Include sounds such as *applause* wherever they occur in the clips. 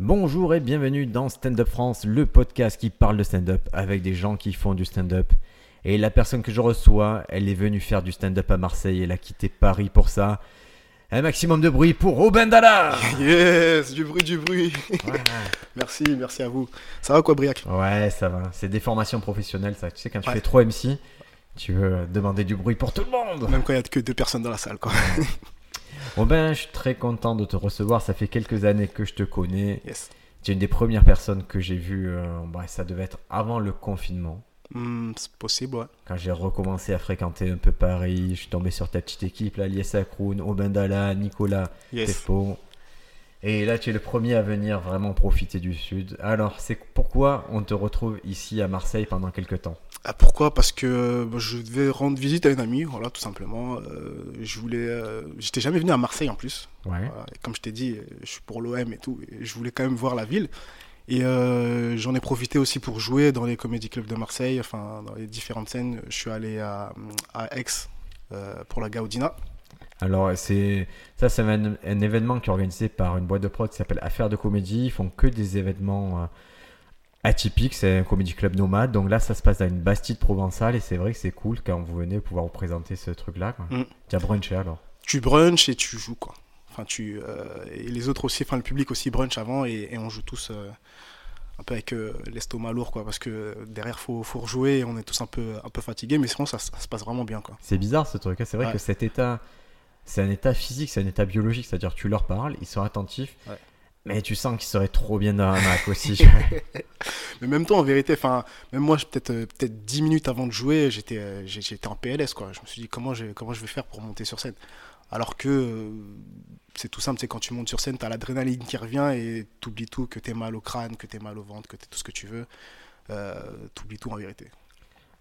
Bonjour et bienvenue dans Stand Up France, le podcast qui parle de stand-up avec des gens qui font du stand-up. Et la personne que je reçois, elle est venue faire du stand-up à Marseille, elle a quitté Paris pour ça. Un maximum de bruit pour Obendala *laughs* Yes, du bruit, du bruit. *laughs* merci, merci à vous. Ça va quoi, Briac? Ouais, ça va. C'est des formations professionnelles, ça. Tu sais, quand tu Ouais. fais trop MC, tu veux demander du bruit pour tout le monde. Même quand il y a que deux personnes dans la salle, quoi. *laughs* Robin, je suis très content de te recevoir. Ça fait quelques années que je te connais. Yes. Tu es une des premières personnes que j'ai vues. euh, ça devait être avant le confinement. Hmm, c'est possible, ouais. Quand j'ai recommencé à fréquenter un peu Paris, je suis tombé sur ta petite équipe, là, Liesa Kroon, Obendala, Nicolas, Yes. Tepo. Et là, tu es le premier à venir vraiment profiter du Sud. Alors, c'est pourquoi on te retrouve ici à Marseille pendant quelques temps? Ah, pourquoi? Parce que euh, je devais rendre visite à une amie, voilà, tout simplement. Euh, je voulais. euh, J'étais jamais venu à Marseille en plus. Ouais. Voilà. Et comme je t'ai dit, je suis pour l'OM et tout. Et je voulais quand même voir la ville. Et euh, j'en ai profité aussi pour jouer dans les comédie clubs de Marseille, enfin dans les différentes scènes. Je suis allé à, à Aix pour la Gaudina. Alors, c'est ça, c'est un, un événement qui est organisé par une boîte de prod qui s'appelle Affaires de Comédie. Ils font que des événements atypiques. C'est un comédie club nomade. Donc là, ça se passe dans une bastide provençale. Et c'est vrai que c'est cool quand vous venez pouvoir vous présenter ce truc-là. Mm. Tu as brunché alors. tu brunch et tu joues quoi. Enfin tu euh, et les autres aussi, enfin le public aussi brunch avant et, et on joue tous euh, un peu avec euh, l'estomac lourd quoi parce que derrière faut faut rejouer et on est tous un peu un peu fatigués mais sinon ça, ça se passe vraiment bien quoi. C'est bizarre ce truc. C'est vrai Ouais. que cet état, c'est un état physique, c'est un état biologique. C'est-à-dire, tu leur parles, ils sont attentifs. Ouais. Mais tu sens qu'ils seraient trop bien dans la *laughs* Mac aussi. Mais même temps en vérité, enfin même moi peut-être euh, peut-être 10 minutes avant de jouer, j'étais euh, j'étais en PLS quoi. Je me suis dit comment je comment je vais faire pour monter sur scène? Alors que euh, c'est tout simple, c'est quand tu montes sur scène, tu as l'adrénaline qui revient et t'oublies tout, que t'es mal au crâne, que t'es mal au ventre, que t'es tout ce que tu veux. Euh, t'oublies tout en vérité.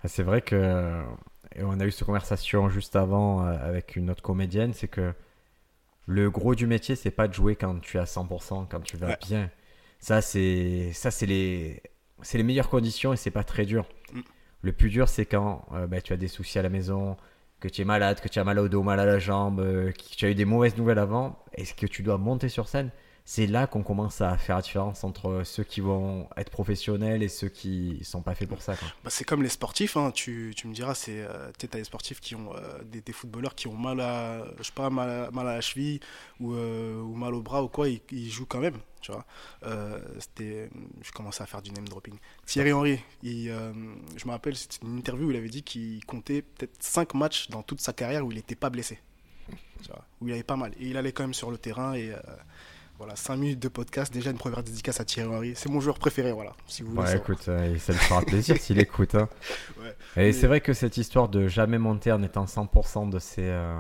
Ah, C'est vrai que et on a eu cette conversation juste avant avec une autre comédienne, c'est que le gros du métier, c'est pas de jouer quand tu es à 100%, quand tu vas Ouais. bien. Ça, c'est ça, c'est les c'est les meilleures conditions et c'est pas très dur. Mm. Le plus dur, c'est quand euh, bah, tu as des soucis à la maison, que tu es malade, que tu as mal au dos, mal à la jambe, euh, que tu as eu des mauvaises nouvelles avant, et que tu dois monter sur scène? C'est là qu'on commence à faire la différence entre ceux qui vont être professionnels et ceux qui sont pas faits pour ça. Bah, c'est comme les sportifs, hein, tu, tu me diras, c'est euh, t'as des sportifs qui ont euh, des, footballeurs qui ont mal à, je sais pas, mal mal à la cheville ou, euh, ou mal au bras ou quoi, ils, jouent quand même, tu vois. Euh, je commençais à faire du name dropping. Thierry Henry, je me rappelle, c'était une interview où il avait dit qu'il comptait peut-être 5 matchs dans toute sa carrière où il n'était pas blessé, où il avait pas mal. Et il allait quand même sur le terrain et voilà, 5 minutes de podcast, déjà une première dédicace à Thierry Henry. C'est mon joueur préféré, voilà, si vous voulez Ouais, écoute, euh, ça lui fera plaisir s'il *laughs* écoute. hein. Ouais. Et Mais- c'est vrai que cette histoire de jamais monter en étant 100% de ses, euh,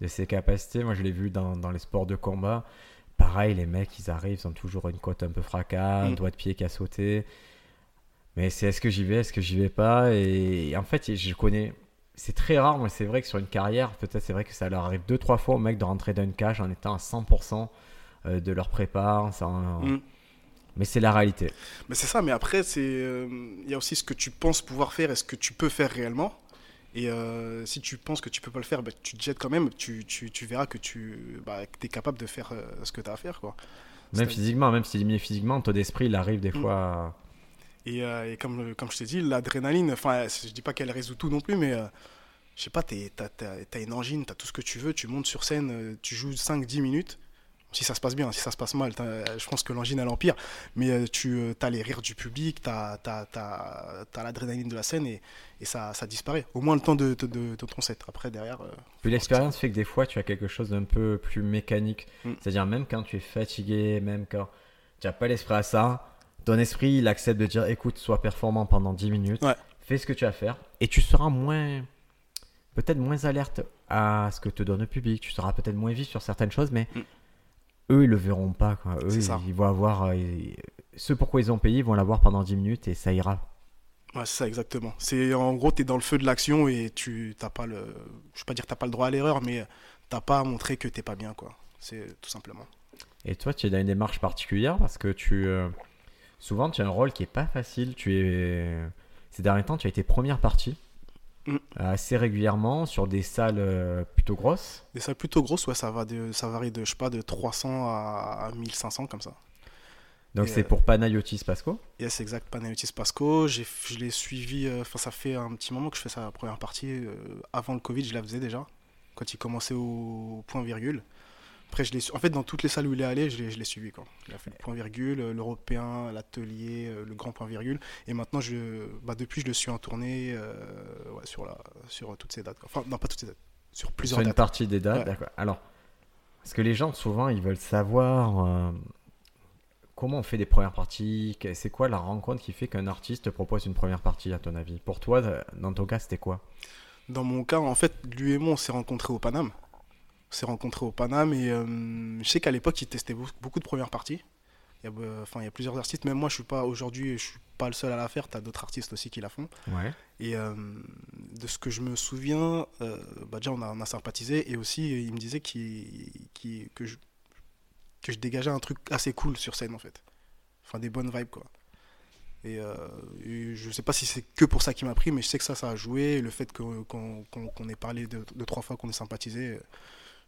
de ses capacités, moi je l'ai vu dans, dans les sports de combat. Pareil, les mecs, ils arrivent, ils ont toujours une côte un peu fracas, un Mm. doigt de pied qui a sauté. Mais c'est est-ce que j'y vais, est-ce que j'y vais pas? Et, et en fait, je connais. C'est très rare, mais c'est vrai que sur une carrière, peut-être c'est vrai que ça leur arrive deux, trois fois aux mecs de rentrer dans une cage en étant à 100% euh, de leur prépa. Mm. Mais c'est la réalité. Mais c'est ça, mais après, c'est euh, il y a aussi ce que tu penses pouvoir faire et ce que tu peux faire réellement. Et euh, si tu penses que tu peux pas le faire, bah, tu te jettes quand même, tu, tu, tu verras que tu bah, es capable de faire euh, ce que tu as à faire. Quoi. Même physiquement, même si c'est limité physiquement, ton esprit, il arrive des Mm. fois. Et, euh, et comme, comme je t'ai dit, l'adrénaline, enfin, je dis pas qu'elle résout tout non plus, mais euh, je sais pas, tu as, une angine, tu as tout ce que tu veux, tu montes sur scène, euh, tu joues 5-10 minutes. Si ça se passe bien, si ça se passe mal, t'as- je pense que l'angine elle empire. Mais euh, tu as les rires du public, tu as, l'adrénaline de la scène et, et ça, ça disparaît. Au moins le temps de, de, de- de ton set. Après, derrière. euh, Puis l'expérience fait que des fois, tu as quelque chose d'un peu plus mécanique. Mm. C'est-à-dire, même quand tu es fatigué, même quand tu n'as pas l'esprit à ça, ton esprit, il accepte de dire écoute, sois performant pendant 10 minutes, Ouais. fais ce que tu as à faire, et tu seras moins. Peut-être moins alerte à ce que te donne le public, tu seras peut-être moins vif sur certaines choses, mais Mm. Eux, ils le verront pas. Quoi. Eux, ils, ils vont avoir. euh, ils- Ce pourquoi ils ont payé, ils vont l'avoir pendant 10 minutes et ça ira. Ouais, c'est ça, exactement. C'est en gros, tu es dans le feu de l'action et tu t'as pas le. Je vais pas dire t'as pas le droit à l'erreur, mais t'as pas à montrer que t'es pas bien, quoi. C'est tout simplement. Et toi, tu es dans une démarche particulière parce que tu. euh, souvent, tu as un rôle qui est pas facile. Tu es. Ces derniers temps, tu as été première partie. Mm. assez régulièrement sur des salles euh, plutôt grosses. Des salles plutôt grosses, ouais, ça, va de, ça varie de, je sais pas, de 300 à 1500 comme ça. Donc c'est euh, pour Panayotis Pasco. Yes, exact, Panayotis Pasco. Je l'ai suivi, euh, ça fait un petit moment que je fais sa première partie. euh, avant le Covid, je la faisais déjà, quand il commençait au point virgule. Après, je l'ai, su- en fait, dans toutes les salles où il est allé, je l'ai, je l'ai suivi. Quoi. Il a fait le point virgule, euh, l'européen, l'atelier, euh, le grand point virgule. Et maintenant, je, bah, depuis, je le suis en tournée euh, ouais, sur, la, sur toutes ces dates. quoi. Enfin, non, pas toutes ces dates, sur plusieurs Sur une dates. partie des dates, Ouais. d'accord. Alors, parce que les gens, souvent, ils veulent savoir euh, comment on fait des premières parties. C'est quoi la rencontre qui fait qu'un artiste te propose une première partie, à ton avis? Pour toi, dans ton cas, c'était quoi? Dans mon cas, en fait, lui et moi, on s'est rencontrés au Paname. On s'est rencontrés au Paname et euh, je sais qu'à l'époque, il testait beau- beaucoup de premières parties. Il y, a, euh, enfin, il y a plusieurs artistes, même moi, je suis pas aujourd'hui, je suis pas le seul à la faire. Tu as d'autres artistes aussi qui la font. Ouais. Et euh, de ce que je me souviens, euh, bah déjà, on a, on a sympathisé et aussi, il me disait qu'il- que, je, que je dégageais un truc assez cool sur scène, en fait. Enfin, des bonnes vibes, quoi. Et, euh, et je sais pas si c'est que pour ça qu'il m'a pris, mais je sais que ça, ça a joué. Le fait qu'on ait parlé de, de trois fois, qu'on ait sympathisé,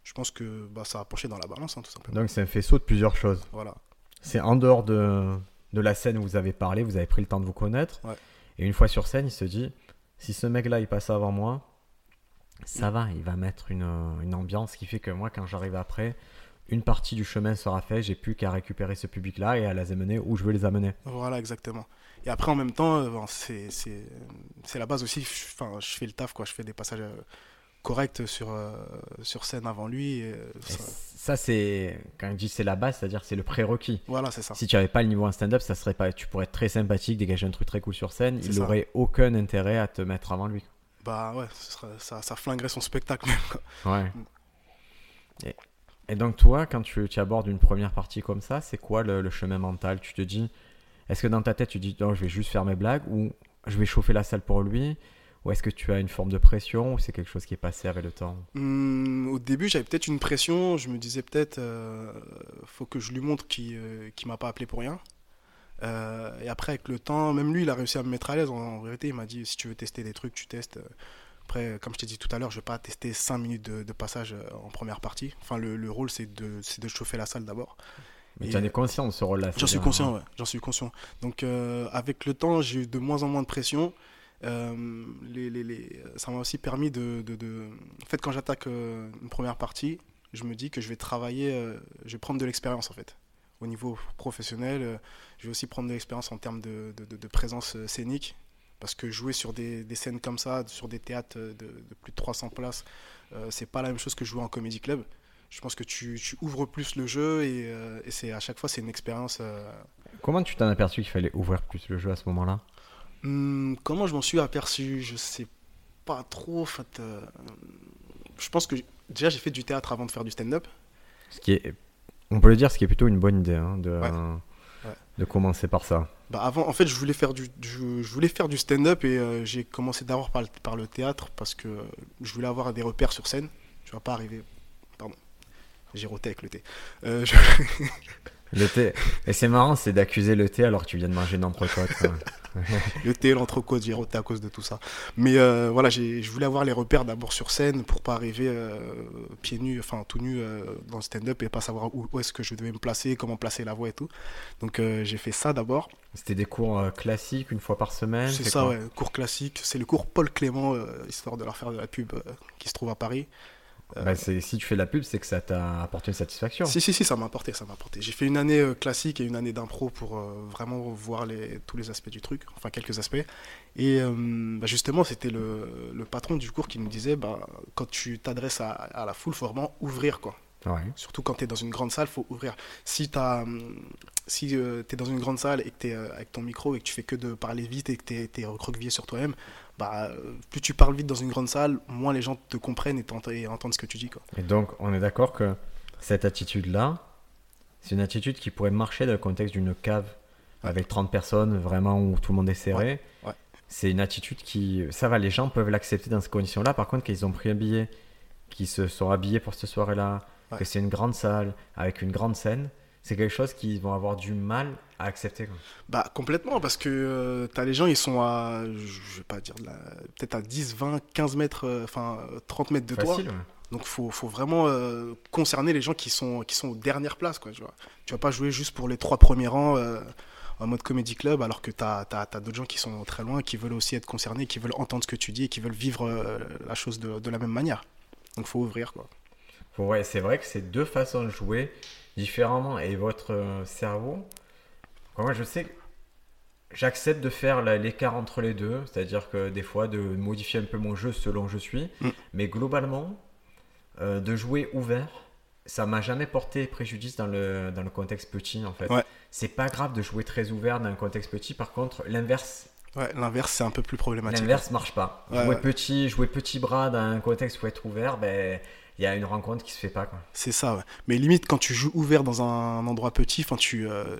je pense que bah, ça a penché dans la balance, hein, tout simplement. Donc c'est un faisceau de plusieurs choses. Voilà. C'est en dehors de, de la scène où vous avez parlé, vous avez pris le temps de vous connaître. Ouais. Et une fois sur scène, il se dit, si ce mec-là, il passe avant moi, ça va, il va mettre une, une ambiance qui fait que moi, quand j'arrive après, une partie du chemin sera fait, j'ai plus qu'à récupérer ce public-là et à les amener où je veux les amener. Voilà, exactement. Et après, en même temps, euh, ben, c'est la base aussi. Je- Enfin, je fais le taf, quoi. Je fais des passages corrects sur, euh, sur scène avant lui. et, euh, ça- ça, c'est, quand je dis c'est la base, c'est-à-dire c'est le prérequis. Voilà, c'est ça. Si tu n'avais pas le niveau en stand-up, ça serait pas, tu pourrais être très sympathique, dégager un truc très cool sur scène, il n'aurait aucun intérêt à te mettre avant lui. Bah ouais, ça, ça flinguerait son spectacle même. Ouais. Et, et donc toi, quand tu, tu abordes une première partie comme ça, c'est quoi le, le chemin mental? Tu te dis, est-ce que dans ta tête tu dis, non, je vais juste faire mes blagues ou je vais chauffer la salle pour lui? Ou est-ce que tu as une forme de pression ou c'est quelque chose qui est passé avec le temps Hum, au début, j'avais peut-être une pression. Je me disais peut-être, euh, faut que je lui montre qu'il euh, qu'il m'a pas appelé pour rien. Euh, et après, avec le temps, même lui, il a réussi à me mettre à l'aise. En, en vérité, il m'a dit si tu veux tester des trucs, tu testes. Après, comme je t'ai dit tout à l'heure, je vais pas tester 5 minutes de, de passage euh, en première partie. Enfin, le, le rôle, c'est de, de chauffer la salle d'abord. Mais tu en es euh, conscient de ce rôle-là J'en suis conscient, ouais. J'en suis conscient. Donc, euh, avec le temps, j'ai eu de moins en moins de pression. Euh, ça m'a aussi permis de, En fait, quand j'attaque euh, une première partie, je me dis que je vais travailler, euh, je vais prendre de l'expérience en fait. Au niveau professionnel, je vais aussi prendre de l'expérience en termes de, présence scénique. Parce que jouer sur des, scènes comme ça, sur des théâtres de, plus de 300 places, c'est pas la même chose que jouer en comédie club. Je pense que tu, ouvres plus le jeu et, c'est à chaque fois c'est une expérience. Comment tu t'en aperçu qu'il fallait ouvrir plus le jeu à ce moment-là? Hmm, comment je m'en suis aperçu Je sais pas trop. En fait, euh, je pense que déjà j'ai fait du théâtre avant de faire du stand-up. Ce qui est, on peut le dire, ce qui est plutôt une bonne idée hein, de, Ouais. euh, de commencer par ça. Bah avant, en fait, je voulais faire du, je, je voulais faire du stand-up et euh, j'ai commencé d'abord par, le- par le théâtre parce que euh, je voulais avoir des repères sur scène. Je vais pas arriver. Pardon. J'ai roté avec le thé. Euh, je- *laughs* Le thé. Et c'est marrant, c'est d'accuser le thé alors que tu viens de manger une entrecôte. *laughs* le thé, l'entrecôte, j'ai roté à cause de tout ça. Mais euh, voilà, je voulais avoir les repères d'abord sur scène pour pas arriver euh, pieds nus, enfin tout nu euh, dans le stand-up et pas savoir où, où est-ce que je devais me placer, comment placer la voix et tout. Donc euh, j'ai fait ça d'abord. C'était des cours euh, classiques une fois par semaine C'est ça, ouais, cours classique. C'est le cours Paul Clément, histoire de leur faire de la pub qui se trouve à Paris. Euh, Bah, c'est- si tu fais la pub, c'est que ça t'a apporté une satisfaction. Si, si, si, ça m'a apporté, ça m'a apporté. J'ai fait une année euh, classique et une année d'impro pour euh, vraiment voir les, tous les aspects du truc, enfin quelques aspects. Et euh, bah, justement, c'était le, le patron du cours qui nous disait, bah, quand tu t'adresses à, à la foule, faut vraiment ouvrir, quoi. Ouais. Surtout quand tu es dans une grande salle, faut ouvrir. Si, t'as, hum, si tu es dans une grande salle et que tu es avec ton micro et que tu fais que de parler vite et que tu es, recroquevillé sur toi-même, bah, euh, plus tu parles vite dans une grande salle, moins les gens te comprennent et, entendent ce que tu dis. Quoi. Et donc, on est d'accord que cette attitude-là, c'est une attitude qui pourrait marcher dans le contexte d'une cave avec 30 personnes, vraiment où tout le monde est serré. Ouais. C'est une attitude qui. Ça va, les gens peuvent l'accepter dans ces conditions-là. Par contre, qu'ils ont pris un billet, qu'ils se sont habillés pour cette soirée-là, que c'est une grande salle avec une grande scène, c'est quelque chose qu'ils vont avoir du mal à accepter. quoi. Bah complètement, parce que tu as les gens, ils sont à, je vais pas dire, peut-être à 10, 20, 15 mètres, euh, enfin euh, 30 mètres de toi. Ouais. Donc faut, faut vraiment euh, concerner les gens qui sont, qui sont aux dernières places. Quoi, tu vois. Tu vas pas jouer juste pour les trois premiers rangs euh, en mode comédie club alors que tu as, d'autres gens qui sont très loin, qui veulent aussi être concernés, qui veulent entendre ce que tu dis et qui veulent vivre euh, la chose de, de, la même manière. Donc faut ouvrir. Quoi. Ouais, c'est vrai que c'est deux façons de jouer différemment. Et votre cerveau, moi je sais j'accepte de faire l'écart entre les deux, c'est-à-dire que des fois de modifier un peu mon jeu selon je suis, mm. mais globalement, euh, de jouer ouvert, ça m'a jamais porté préjudice dans le, dans le contexte petit en fait. C'est pas grave de jouer très ouvert dans un contexte petit, par contre, l'inverse. Ouais, l'inverse c'est un peu plus problématique. L'inverse marche pas. jouer petit, jouer petit bras dans un contexte où être ouvert, ben il y a une rencontre qui se fait pas. C'est ça, ouais. Mais limite, quand tu joues ouvert dans un endroit petit, tu euh,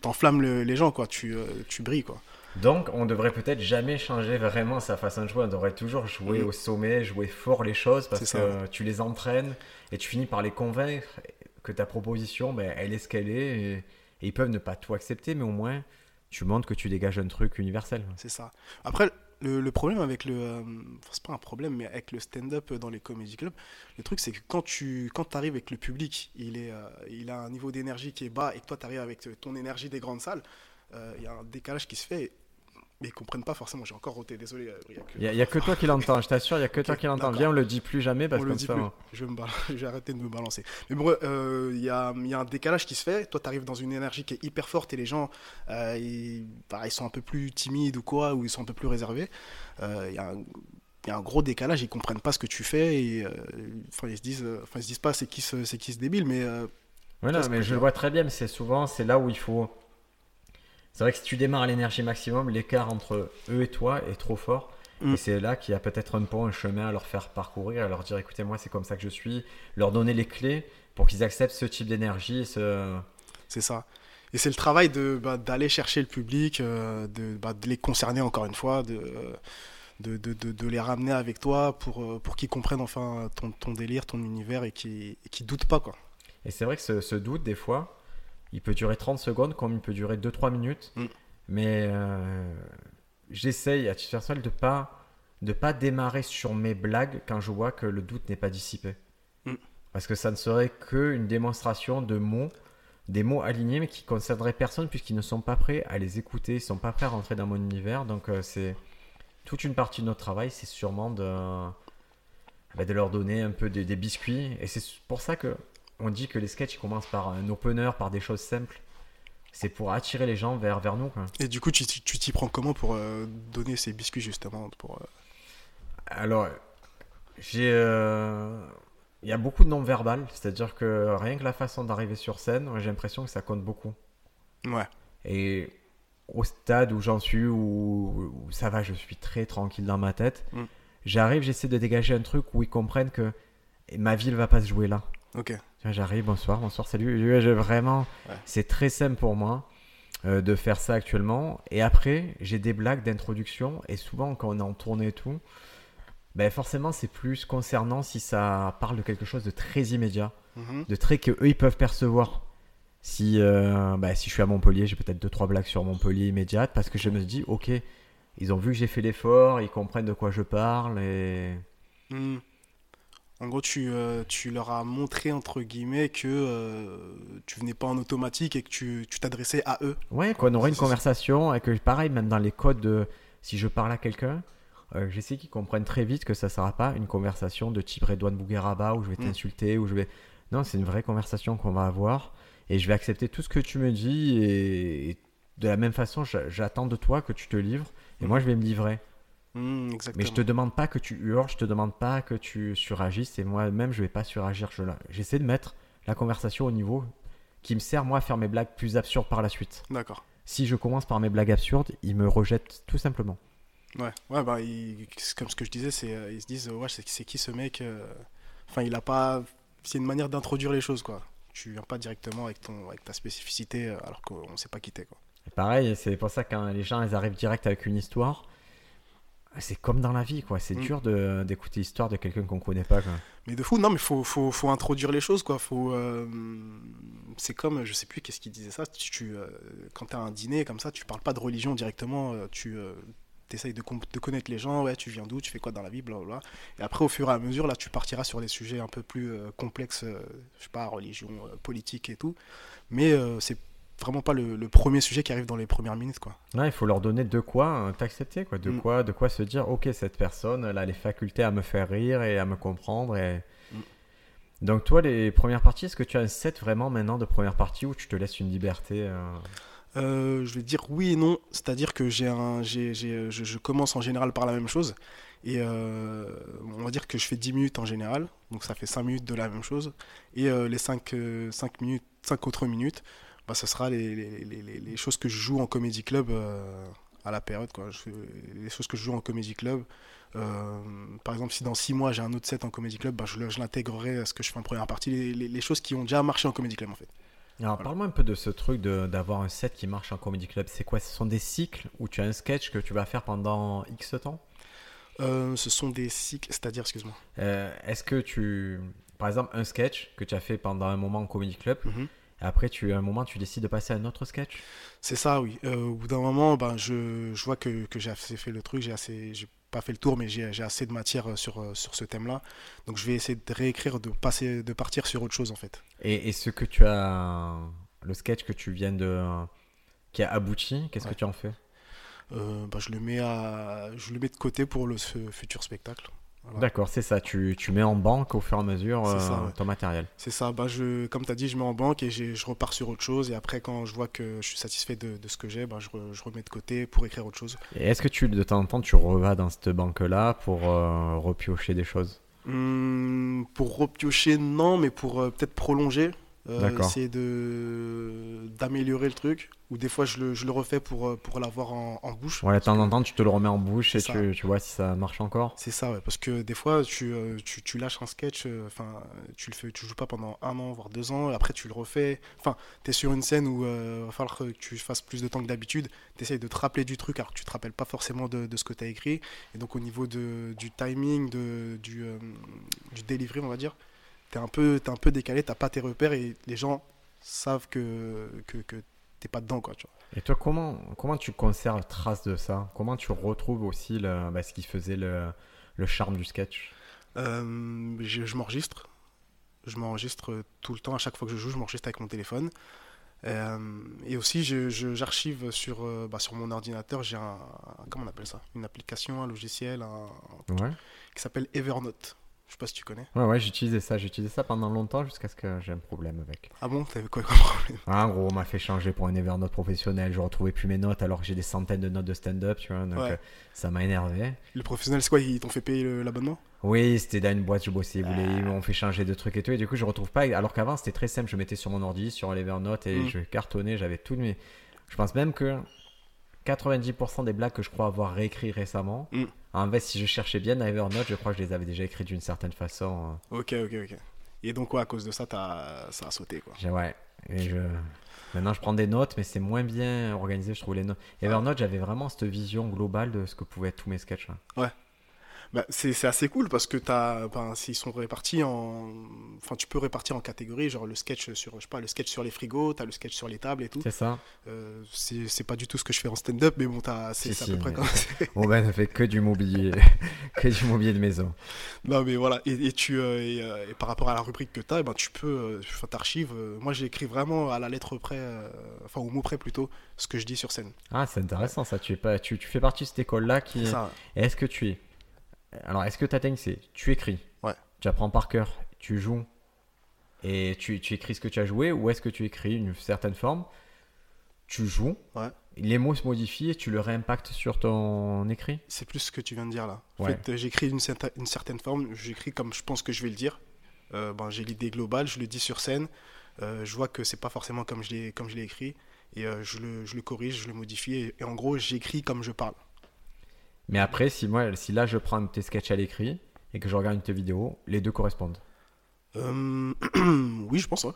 t'enflammes les gens, quoi. Tu, euh, tu brilles, quoi. Donc, on devrait peut-être jamais changer vraiment sa façon de jouer. On devrait toujours jouer au sommet, jouer fort les choses parce que tu les entraînes et tu finis par les convaincre que ta proposition, ben, elle est ce qu'elle est. Et, et, ils peuvent ne pas tout accepter, mais au moins, tu montres que tu dégages un truc universel. C'est ça. Après, le, problème avec le. Euh, c'est pas un problème, mais avec le stand-up dans les comédie clubs, le truc, c'est que quand tu quand arrives avec le public, il, est, euh, il a un niveau d'énergie qui est bas et que toi, tu arrives avec ton énergie des grandes salles, euh, il y a un décalage qui se fait mais ils comprennent pas forcément. J'ai encore roté, désolé. Euh, il n'y a, que toi qui l'entends, je t'assure, il n'y a que toi qui l'entends. Viens, on le dit plus jamais parce que ça. Plus. Je, vais *laughs* je vais arrêter de me balancer. Mais bon, euh, il y, a, y, a, un décalage qui se fait. Toi, tu arrives dans une énergie qui est hyper forte et les gens, euh, ils, bah, ils, sont un peu plus timides ou quoi, ou ils sont un peu plus réservés. Il y a un il y a un gros décalage, ils comprennent pas ce que tu fais et enfin ils se disent, enfin ils se disent pas c'est qui ce, c'est qui ce débile, mais. voilà, mais je le vois très bien, mais c'est souvent c'est là où il faut c'est vrai que si tu démarres à l'énergie maximum, l'écart entre eux et toi est trop fort. Mm. Et c'est là qu'il y a peut-être un pont, un chemin à leur faire parcourir, à leur dire écoutez, moi, c'est comme ça que je suis, leur donner les clés pour qu'ils acceptent ce type d'énergie. Ce... C'est ça. Et c'est le travail de, bah, d'aller chercher le public, euh, de, bah, de, les concerner encore une fois, de, de, de les ramener avec toi pour, euh, pour qu'ils comprennent enfin ton, ton, délire, ton univers et qu'ils ne doutent pas. Quoi. Et c'est vrai que ce, ce doute, des fois, il peut durer 30 secondes comme il peut durer 2-3 minutes. Mm. Mais euh, j'essaye à titre personnel de pas de pas démarrer sur mes blagues quand je vois que le doute n'est pas dissipé. Mm. Parce que ça ne serait qu'une démonstration de mots, des mots alignés, mais qui ne concerneraient personne puisqu'ils ne sont pas prêts à les écouter, ils ne sont pas prêts à rentrer dans mon univers. Donc euh, c'est toute une partie de notre travail, c'est sûrement de, bah, de leur donner un peu des biscuits. Et c'est pour ça que on dit que les sketchs commencent par un opener, par des choses simples. C'est pour attirer les gens vers, vers nous. Et du coup, tu t'y prends comment pour euh, donner ces biscuits justement pour, euh, Alors, j'ai. Euh, il y a beaucoup de non-verbal, c'est-à-dire que rien que la façon d'arriver sur scène, j'ai l'impression que ça compte beaucoup. Ouais. Et au stade où j'en suis, où, ça va, je suis très tranquille dans ma tête, mm. j'arrive, j'essaie de dégager un truc où ils comprennent que ma vie ne va pas se jouer là. Ok. J'arrive, bonsoir, bonsoir, salut. vraiment, c'est très simple pour moi euh, de faire ça actuellement. Et après, j'ai des blagues d'introduction. Et souvent, quand on est en tournée et tout, ben forcément, c'est plus concernant si ça parle de quelque chose de très immédiat, mhm. de très que eux ils peuvent percevoir. Si, euh, ben, si je suis à Montpellier, j'ai peut-être deux trois blagues sur Montpellier immédiate parce que je me dis, ok, ils ont vu que j'ai fait l'effort, ils comprennent de quoi je parle et. Mhm. En gros, tu, euh, tu, leur as montré, entre guillemets, que euh, tu venais pas en automatique et que tu t'adressais à eux. Ouais, qu'on aurait une conversation et que, pareil, même dans les codes de si je parle à quelqu'un, euh, j'essaie qu'ils comprennent très vite que ça ne sera pas une conversation de type Redouane Bougueraba où je vais mm. t'insulter, où je vais. Non, c'est une vraie conversation qu'on va avoir et je vais accepter tout ce que tu me dis et, de la même façon, j'attends de toi que tu te livres et mm. moi je vais me livrer. Mmh, mais je te demande pas que tu hurles, je te demande pas que tu suragisses, et moi-même je vais pas suragir. J'essaie de mettre la conversation au niveau qui me sert moi à faire mes blagues plus absurdes par la suite. D'accord. Si je commence par mes blagues absurdes, ils me rejettent tout simplement. Ouais, ouais bah, comme ce que je disais, c'est euh, ils se disent ouais, c'est qui ce mec euh, Enfin, il a pas. C'est une manière d'introduire les choses, quoi. Tu viens pas directement avec, ton, avec ta spécificité euh, alors qu'on sait pas quitter, quoi. pareil, c'est pour ça que quand les gens ils arrivent direct avec une histoire, c'est comme dans la vie, quoi. C'est mm. dur d'écouter l'histoire de quelqu'un qu'on connaît pas, quoi. Mais de fou, non, mais faut, faut, faut introduire les choses, quoi. Faut, euh, c'est comme, je sais plus qu'est-ce qui disait ça. Tu, euh, quand tu as un dîner comme ça, tu parles pas de religion directement. Euh, tu essayes de, de, connaître les gens, ouais, tu viens d'où, tu fais quoi dans la vie, blablabla. Et après, au fur et à mesure, là, tu partiras sur des sujets un peu plus complexes, je sais pas, religion, politique et tout. Mais c'est vraiment pas le, premier sujet qui arrive dans les premières minutes quoi. Ouais, il faut leur donner de quoi t'accepter quoi, de mm. quoi de quoi se dire OK, cette personne elle a les facultés à me faire rire et à me comprendre et mm. Donc toi les premières parties, est-ce que tu as un set vraiment maintenant de première partie où tu te laisses une liberté euh? Euh, je vais dire oui et non, c'est-à-dire que j'ai un, j'ai, je, je, commence en général par la même chose et euh, on va dire que je fais 10 minutes en général, donc ça fait 5 minutes de la même chose et les 5, 5 minutes, 5 autres minutes, bah, ce sera les, les, les, les, choses que je joue en comédie club euh, à la période. Quoi. Je, les choses que je joue en comédie club. Euh, par exemple, si dans 6 mois j'ai un autre set en comédie club, bah, je, je l'intégrerai à ce que je fais en première partie. Les, choses qui ont déjà marché en comédie club en fait. Alors parle-moi un peu de ce truc d'avoir un set qui marche en comédie club. C'est quoi? Ce sont des cycles où tu as un sketch que tu vas faire pendant X temps? Euh, Ce sont des cycles, c'est-à-dire, excuse-moi. Est-ce que tu, par exemple, un sketch que tu as fait pendant un moment en comédie club, après, tu, à un moment, tu décides de passer à un autre sketch? C'est ça, oui. Euh, au bout d'un moment, ben, je, je vois que, que j'ai assez fait le truc, j'ai assez, j'ai pas fait le tour, mais j'ai assez de matière euh, sur, euh, sur ce thème-là. Donc je vais essayer de réécrire, de, passer, de partir sur autre chose, en fait. Et, et ce que tu as, le sketch que tu viens de, qui a abouti, qu'est-ce que tu en fais? Ben, je, le mets à, je le mets de côté pour le futur spectacle. D'accord, c'est ça. Tu, tu, mets en banque au fur et à mesure euh, ton matériel. C'est ça. Bah, je, comme tu as dit, je mets en banque et je repars sur autre chose. Et après, quand je vois que je suis satisfait de, de ce que j'ai, bah, je, je, remets de côté pour écrire autre chose. Et est-ce que tu, de temps en temps, tu revas dans cette banque-là pour euh, repiocher des choses? Mmh, Pour repiocher, non, mais pour euh, peut-être prolonger. Euh, essayer de d'améliorer le truc ou des fois je le, je le refais pour, euh, pour l'avoir en, en, bouche. Ouais de temps en temps tu te le remets en bouche et tu, tu, vois si ça marche encore. C'est ça ouais parce que des fois tu, euh, tu, tu lâches un sketch enfin tu le fais tu joues pas pendant un an voire deux ans après tu le refais. Enfin tu es sur une scène où il va falloir que tu fasses plus de temps que d'habitude tu essayes de te rappeler du truc alors que tu te rappelles pas forcément de, de ce que tu as écrit. Et donc au niveau de, du timing de, du, du delivery on va dire t'es un peu un peu décalé t'as pas tes repères et les gens savent que que, que t'es pas dedans quoi tu vois. et toi comment comment tu conserves trace de ça? Comment tu retrouves aussi le, bah, ce qui faisait le, le charme du sketch? Euh, je, je m'enregistre. Je m'enregistre tout le temps. À chaque fois que je joue je m'enregistre avec mon téléphone. Euh, et aussi j'archive sur euh, bah, sur mon ordinateur. J'ai un comment on appelle ça? Une application un logiciel un, ouais. qui s'appelle Evernote je sais pas si tu connais. Ouais, ouais, j'utilisais ça. J'utilisais ça pendant longtemps jusqu'à ce que j'ai un problème avec. Ah bon T'avais quoi comme problème? Ah, En gros, on m'a fait changer pour un Evernote professionnel. Je retrouvais plus mes notes alors que j'ai des centaines de notes de stand-up, tu vois. Donc euh, ça m'a énervé. Le professionnel, c'est quoi? Ils t'ont fait payer l'abonnement? Oui, c'était dans une boîte, je bossais. Ils m'ont fait changer de trucs et tout. Et du coup, je retrouve pas. Alors qu'avant, c'était très simple. Je mettais sur mon ordi, sur l'Evernote et mm. je cartonnais. J'avais tout mes. Je pense même que 90% des blagues que je crois avoir réécrit récemment. Mm. En fait, si je cherchais bien Evernote, je crois que je les avais déjà écrits d'une certaine façon. Euh. Ok, ok, ok. Et donc, ouais, à cause de ça, as... ça a sauté, quoi. Ouais. Et je... Maintenant, je prends des notes, mais c'est moins bien organisé, je trouve, les notes. Evernote, j'avais vraiment cette vision globale de ce que pouvaient être tous mes sketchs. Ouais. Bah, c'est assez cool parce que as, ben, s'ils sont répartis en, enfin tu peux répartir en catégories, genre le sketch sur, je sais pas, le sketch sur les frigos, t'as le sketch sur les tables et tout. C'est ça. Euh, c'est pas du tout ce que je fais en stand-up, mais bon, c'est si, à peu près comme ça. *laughs* Bon ben, ça fait que du mobilier, *laughs* que du mobilier de maison. Non mais voilà, et, et tu, euh, euh, et, par rapport à la rubrique que t'as, eh ben tu peux, enfin t'archives. moi j'ai écrit vraiment à la lettre près, enfin au mot près plutôt, ce que je dis sur scène. Ah c'est intéressant ça. Tu es pas, tu, tu fais partie de cette école là qui. Est-ce que tu es alors, est-ce que ta technique, c'est tu écris Ouais. Tu apprends par cœur, tu joues et tu, tu écris ce que tu as joué ou est-ce que tu écris une certaine forme Tu joues Ouais. Les mots se modifient et tu le réimpactes sur ton écrit? C'est plus ce que tu viens de dire là. En fait, j'écris une, une, certaine forme, j'écris comme je pense que je vais le dire. Euh, ben, j'ai l'idée globale, je le dis sur scène. Euh, je vois que c'est pas forcément comme je l'ai comme je l'ai écrit et euh, je, le, je, le, corrige, je le modifie et, et en gros j'écris comme je parle. Mais après, si, moi, si là je prends tes sketchs à l'écrit et que je regarde une tes vidéos, les deux correspondent. Euh, *clears throat* oui, je pense, ouais.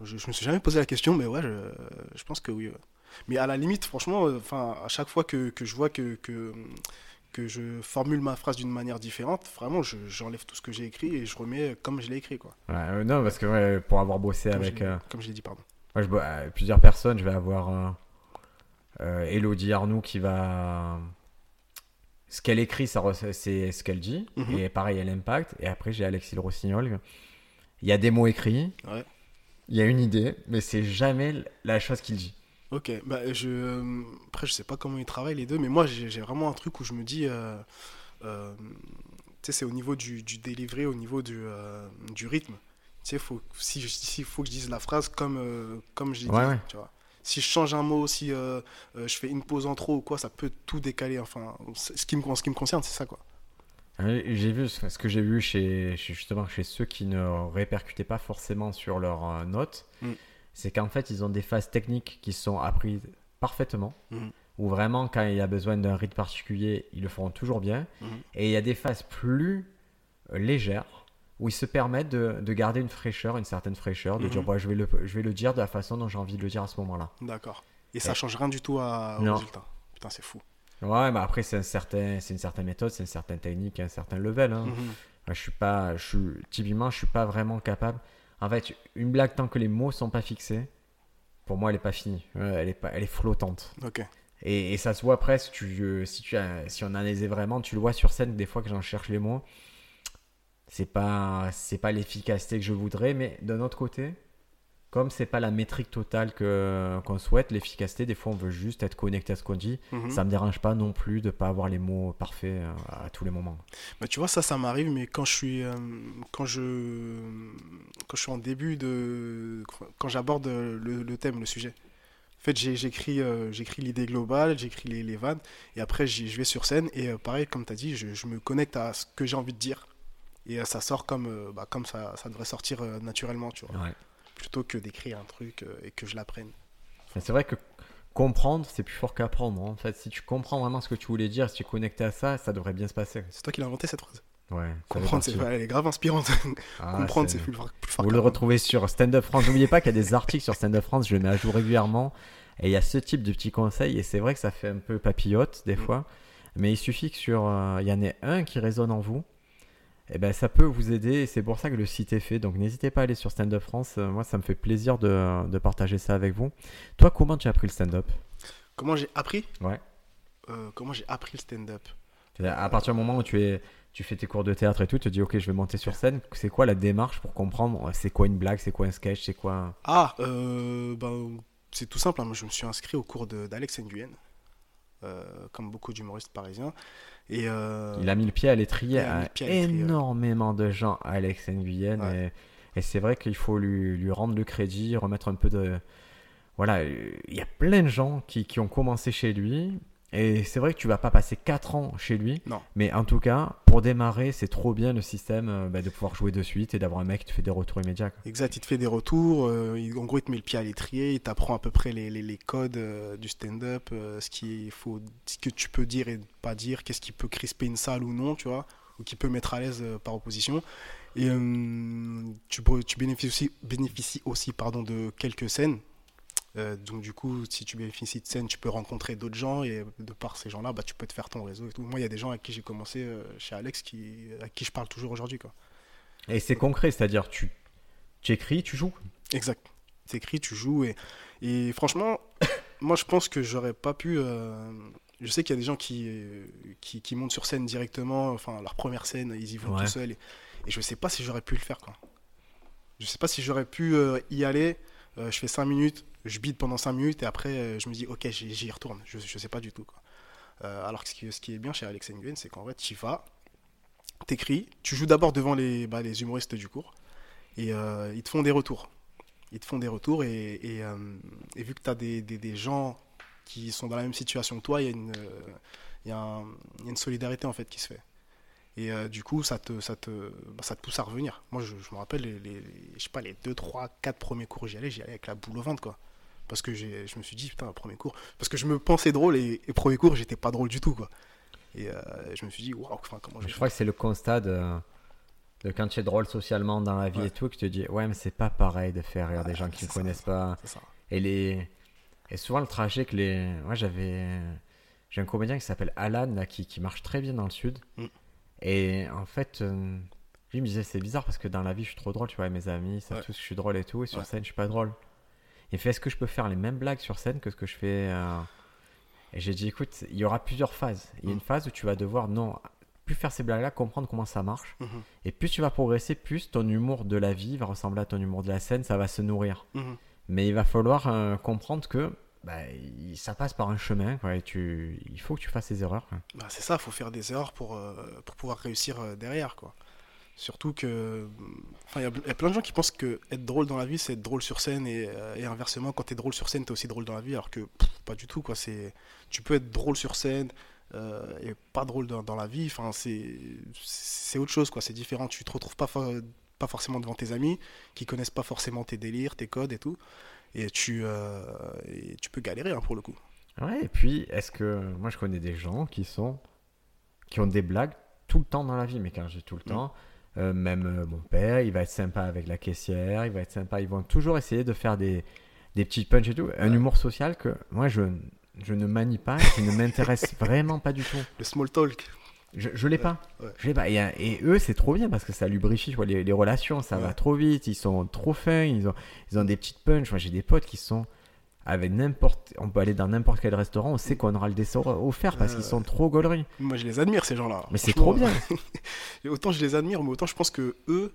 Je, je, me suis jamais posé la question, mais ouais, je, je pense que oui. Mais à la limite, franchement, euh, enfin, à chaque fois que, que je vois que, que, que, je formule ma phrase d'une manière différente, vraiment, j'enlève tout ce que j'ai écrit et je remets comme je l'ai écrit, quoi. Ouais, euh, non, parce que pour avoir bossé avec. comme je l'ai dit, pardon. Moi, je, plusieurs personnes, je vais avoir Elodie Arnoux qui va ce qu'elle écrit, c'est ce qu'elle dit. Mhm. Et pareil, elle impact. Et après, j'ai Alexis Le Rossignol. Il y a des mots écrits. Ouais. Il y a une idée, mais c'est jamais la chose qu'il dit. Ok, bah je euh, après je sais pas comment ils travaillent les deux, mais moi j'ai j'ai vraiment un truc où je me dis, euh, euh, tu sais, c'est au niveau du, du délivré, au niveau du, euh, du rythme. Tu sais, faut, si s'il faut que je dise la phrase comme, comme je l'ai Ouais, dit, ouais. tu vois. Si je change un mot, si euh, euh, je fais une pause en trop ou quoi, ça peut tout décaler. Enfin, ce qui me, en ce qui me concerne, c'est ça quoi. Euh, J'ai vu ce que j'ai vu chez, justement chez ceux qui ne répercutaient pas forcément sur leurs euh, notes, Mm. c'est qu'en fait ils ont des phases techniques qui sont apprises parfaitement, Mhm. ou vraiment quand il y a besoin d'un rythme particulier, ils le feront toujours bien, Mhm. et il y a des phases plus légères où ils se permettent de, de garder une fraîcheur, une certaine fraîcheur, de Mhm. dire bah, je, vais le, je vais le dire de la façon dont j'ai envie de le dire à ce moment-là. D'accord. Et ça Et- change rien du tout à, au Non. résultat. Putain, c'est fou. Ouais, mais après c'est un certain, c'est une certaine méthode, c'est une certaine technique, un certain level. hein. Mhm. Moi, je suis pas, je suis, typiquement, je suis pas vraiment capable. En fait, une blague tant que les mots sont pas fixés, pour moi, elle est pas finie. Ouais, Elle est pas, elle est flottante. Ok. Et, et ça se voit presque. Tu, euh, si tu, as- si on analysait vraiment, tu le vois sur scène des fois que j'en cherche les mots. C'est pas, c'est pas l'efficacité que je voudrais, mais d'un autre côté, comme c'est pas la métrique totale que qu'on souhaite, l'efficacité, des fois, on veut juste être connecté à ce qu'on dit. Mhm. Ça me dérange pas non plus de pas avoir les mots parfaits euh, à tous les moments. Bah, tu vois, ça, ça m'arrive, mais quand je suis, euh, quand je, quand je suis en début de, quand j'aborde le, le thème, le sujet. En fait, j'écris, euh, j'écris l'idée globale, j'écris les, les vannes, et après, je vais sur scène, et euh, pareil, comme tu as dit, je, je me connecte à ce que j'ai envie de dire, et euh, ça sort comme, euh, bah, comme ça, ça devrait sortir euh, naturellement, tu vois, Ouais. plutôt que d'écrire un truc et que je l'apprenne. C'est vrai que comprendre, c'est plus fort qu'apprendre. hein. En fait, si tu comprends vraiment ce que tu voulais dire, si tu es connecté à ça, ça devrait bien se passer. C'est toi qui l'as inventé cette phrase. Ouais. Comprendre, c'est, elle est grave inspirante. Ah, *laughs* Comprendre, c'est- plus fort, plus fort Vous le retrouvez sur Stand Up France. N'oubliez pas qu'il y a des articles sur Stand Up France, je le mets à jour régulièrement. Et il y a ce type de petits conseils. Et c'est vrai que ça fait un peu papillote des Mm. fois. Mais il suffit que sur, euh, il y en ait un qui résonne en vous. Et ben ça peut vous aider. Et c'est pour ça que le site est fait. Donc n'hésitez pas à aller sur Stand Up France. Euh, Moi, ça me fait plaisir de, de partager ça avec vous. Toi, comment tu as appris le stand-up Comment j'ai appris? Ouais. Euh, Comment j'ai appris le stand-up À partir du moment où tu, es, tu fais tes cours de théâtre et tout, tu te dis ok, je vais monter sur scène. C'est quoi la démarche pour comprendre? C'est quoi une blague, c'est quoi un sketch, c'est quoi. Ah, euh, ben, c'est tout simple. hein. Moi, je me suis inscrit au cours de- d'Alex Nguyen, comme beaucoup d'humoristes parisiens. Et euh, Il a mis le pied à l'étrier il a mis à énormément de gens, Alex Nguyen. Ouais. Et, et c'est vrai qu'il faut lui, lui rendre le crédit, remettre un peu de. Voilà, euh, il y a plein de gens qui, qui ont commencé chez lui. Et c'est vrai que tu vas pas passer 4 ans chez lui. Non. Mais en tout cas, pour démarrer, c'est trop bien le système euh, bah, de pouvoir jouer de suite et d'avoir un mec qui te fait des retours immédiats. quoi. exact, il te fait des retours. euh, il- en gros, il te met le pied à l'étrier. Il t'apprend à peu près les, les- les codes euh, du stand-up, euh, ce qu'il faut, ce que tu peux dire et pas dire, qu'est-ce qui peut crisper une salle ou non, tu vois, ou qui peut mettre à l'aise par opposition. Et tu, peux- tu bénéficies aussi, bénéficies aussi pardon, de quelques scènes. Euh, donc du coup, si tu bénéficies de scènes, tu peux rencontrer d'autres gens et de par ces gens-là, bah, tu peux te faire ton réseau et tout. Moi, il y a des gens avec qui j'ai commencé euh, chez Alex qui, à qui je parle toujours aujourd'hui. quoi. Et c'est concret, c'est-à-dire tu, tu écris, tu joues? Exact. Tu écris, tu joues et, et franchement, *coughs* moi je pense que j'aurais pas pu. euh, je sais qu'il y a des gens qui, qui, qui montent sur scène directement, enfin leur première scène, ils y vont Ouais. tout seuls et, et je sais pas si j'aurais pu le faire quoi. Je sais pas si j'aurais pu y aller. Euh, je fais 5 minutes, je bide pendant 5 minutes et après euh, je me dis ok j'y retourne. Je, je sais pas du tout quoi. Euh, alors que ce qui, est bien chez Alex Nguyen, c'est qu'en fait tu vas, t'écris, tu joues d'abord devant les, bah, humoristes du cours et ils te font des retours ils te font des retours et, vu que tu as des, gens qui sont dans la même situation que toi, il y, y a une solidarité en fait qui se fait. Et euh, du coup, ça te, ça, te, bah, ça te pousse à revenir. Moi, je, je me rappelle, les, les- je sais pas, les 2, 3, 4 premiers cours où j'y allais, j'y allais avec la boule au ventre, quoi. Parce que je me suis dit, putain, premier cours. Parce que je me pensais drôle et, et premier cours, j'étais pas drôle du tout, quoi. Et euh, je me suis dit, waouh, comment je Je crois que c'est le constat de, de quand tu es drôle socialement dans la vie Ouais. et tout, que tu te dis, ouais, mais c'est pas pareil de faire rire des gens qui ne connaissent pas. Ça. Et, les... et souvent, le trajet que les. Moi, j'avais. J'ai un comédien qui s'appelle Alan, là, qui, qui marche très bien dans le sud. Mm. Et en fait, euh, lui me disait, c'est bizarre parce que dans la vie, je suis trop drôle, tu vois, mes amis, savent Ouais. tous je suis drôle et tout, et sur Ouais. scène, je suis pas drôle. Il fait, est-ce que je peux faire les mêmes blagues sur scène que ce que je fais. euh, Et j'ai dit, écoute, il y aura plusieurs phases. Il y a une phase où tu vas devoir, non, plus faire ces blagues-là, comprendre comment ça marche. Mhm. Et plus tu vas progresser, plus ton humour de la vie va ressembler à ton humour de la scène, ça va se nourrir. Mhm. Mais il va falloir euh, comprendre que bah, ça passe par un chemin, quoi, tu, il faut que tu fasses ces erreurs. Bah, c'est ça, il faut faire des erreurs pour, euh, pour pouvoir réussir euh, derrière, quoi. Surtout que. Il y, a- plein de gens qui pensent que être drôle dans la vie, c'est être drôle sur scène, et, euh, et inversement, quand t'es drôle sur scène, t'es aussi drôle dans la vie, alors que pas du tout, quoi. C'est, tu peux être drôle sur scène et pas drôle dans, la vie, enfin, c'est, c'est autre chose, quoi. C'est différent. Tu te retrouves pas, pas forcément devant tes amis, qui connaissent pas forcément tes délires, tes codes et tout, et tu, euh, et tu peux galérer, hein, pour le coup. Ouais, et puis, est-ce que. Moi, je connais des gens qui sont. qui ont des blagues tout le temps dans la vie, mais quand dis tout le Mm. temps, euh, même euh, mon père, il va être sympa avec la caissière, il va être sympa, ils vont toujours essayer de faire des, des petits punchs et tout. Un Ouais. humour social que moi, je, je ne manie pas, qui ne m'intéresse *laughs* vraiment pas du tout. Le small talk. Je, je l'ai pas. ouais. Je l'ai pas. Et, et eux, c'est trop bien parce que ça lubrifie vois, les, les relations, ça va trop vite, ils sont trop fins, ils ont, ils ont des petites punches. Moi, j'ai des potes qui sont avec n'importe. On peut aller dans n'importe quel restaurant, on sait qu'on aura le dessert offert parce qu'ils sont trop gauleries. Moi, je les admire, ces gens-là. Mais c'est trop bien. *laughs* Et autant je les admire, mais autant je pense que eux,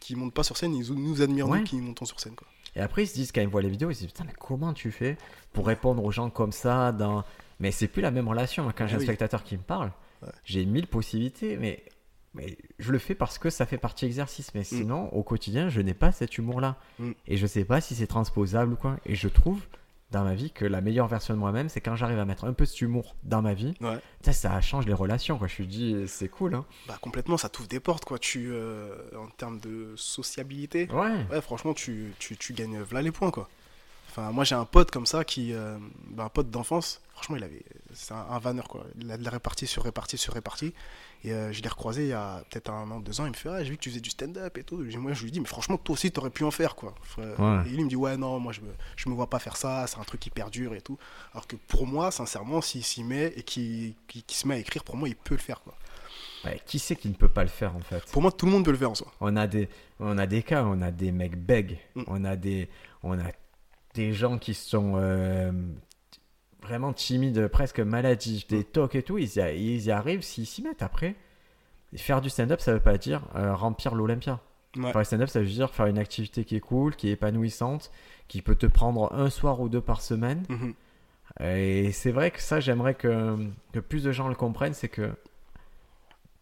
qui montent pas sur scène, ils nous admirent nous qui montons sur scène. Quoi. Et après, ils se disent, quand ils voient les vidéos, ils se disent Putain, mais comment tu fais pour répondre aux gens comme ça dans... Mais c'est plus la même relation. Quand j'ai Ah un oui. spectateur qui me parle, Ouais. j'ai mille possibilités, mais... mais je le fais parce que ça fait partie exercice. Mais sinon, au quotidien, je n'ai pas cet humour-là. Mm. Et je sais pas si c'est transposable ou quoi. Et je trouve dans ma vie que la meilleure version de moi-même, c'est quand j'arrive à mettre un peu cet humour dans ma vie. Ouais. Ça, ça change les relations. Quoi. Je me dis, c'est cool. Hein. Bah, complètement, ça t'ouvre des portes, quoi. Tu, euh, en termes de sociabilité, Ouais. ouais, franchement, tu, tu, tu gagnes là les points, quoi. Enfin, moi, j'ai un pote comme ça qui. euh, bah, un pote d'enfance, franchement, il avait. C'est un, un vanneur, quoi. Il a de la répartie sur répartie sur répartie. Et euh, je l'ai recroisé il y a peut-être un an, deux ans. Il me fait Ah, j'ai vu que tu faisais du stand-up et tout. Et moi, je lui dis Mais franchement, toi aussi, t'aurais pu en faire, quoi. Ouais. Et lui, il me dit Ouais, non, moi, je me, je me vois pas faire ça. C'est un truc qui perdure et tout. Alors que pour moi, sincèrement, s'il s'y met et qu'il se met à écrire, pour moi, il peut le faire, quoi. Ouais, Qui c'est qui ne peut pas le faire en fait? Pour moi, tout le monde peut le faire en soi. On a des, on a des cas, on a des mecs bègues, Mm. on a des, on a des gens qui sont euh, vraiment timides, presque maladifs, des tocs et tout. Ils y, a- ils y arrivent s'ils s'y mettent. Après, faire du stand-up, ça veut pas dire euh, remplir l'Olympia. Ouais. Faire du stand-up, ça veut dire faire une activité qui est cool, qui est épanouissante, qui peut te prendre un soir ou deux par semaine. Mhm. Et c'est vrai que ça, j'aimerais que, que plus de gens le comprennent, c'est que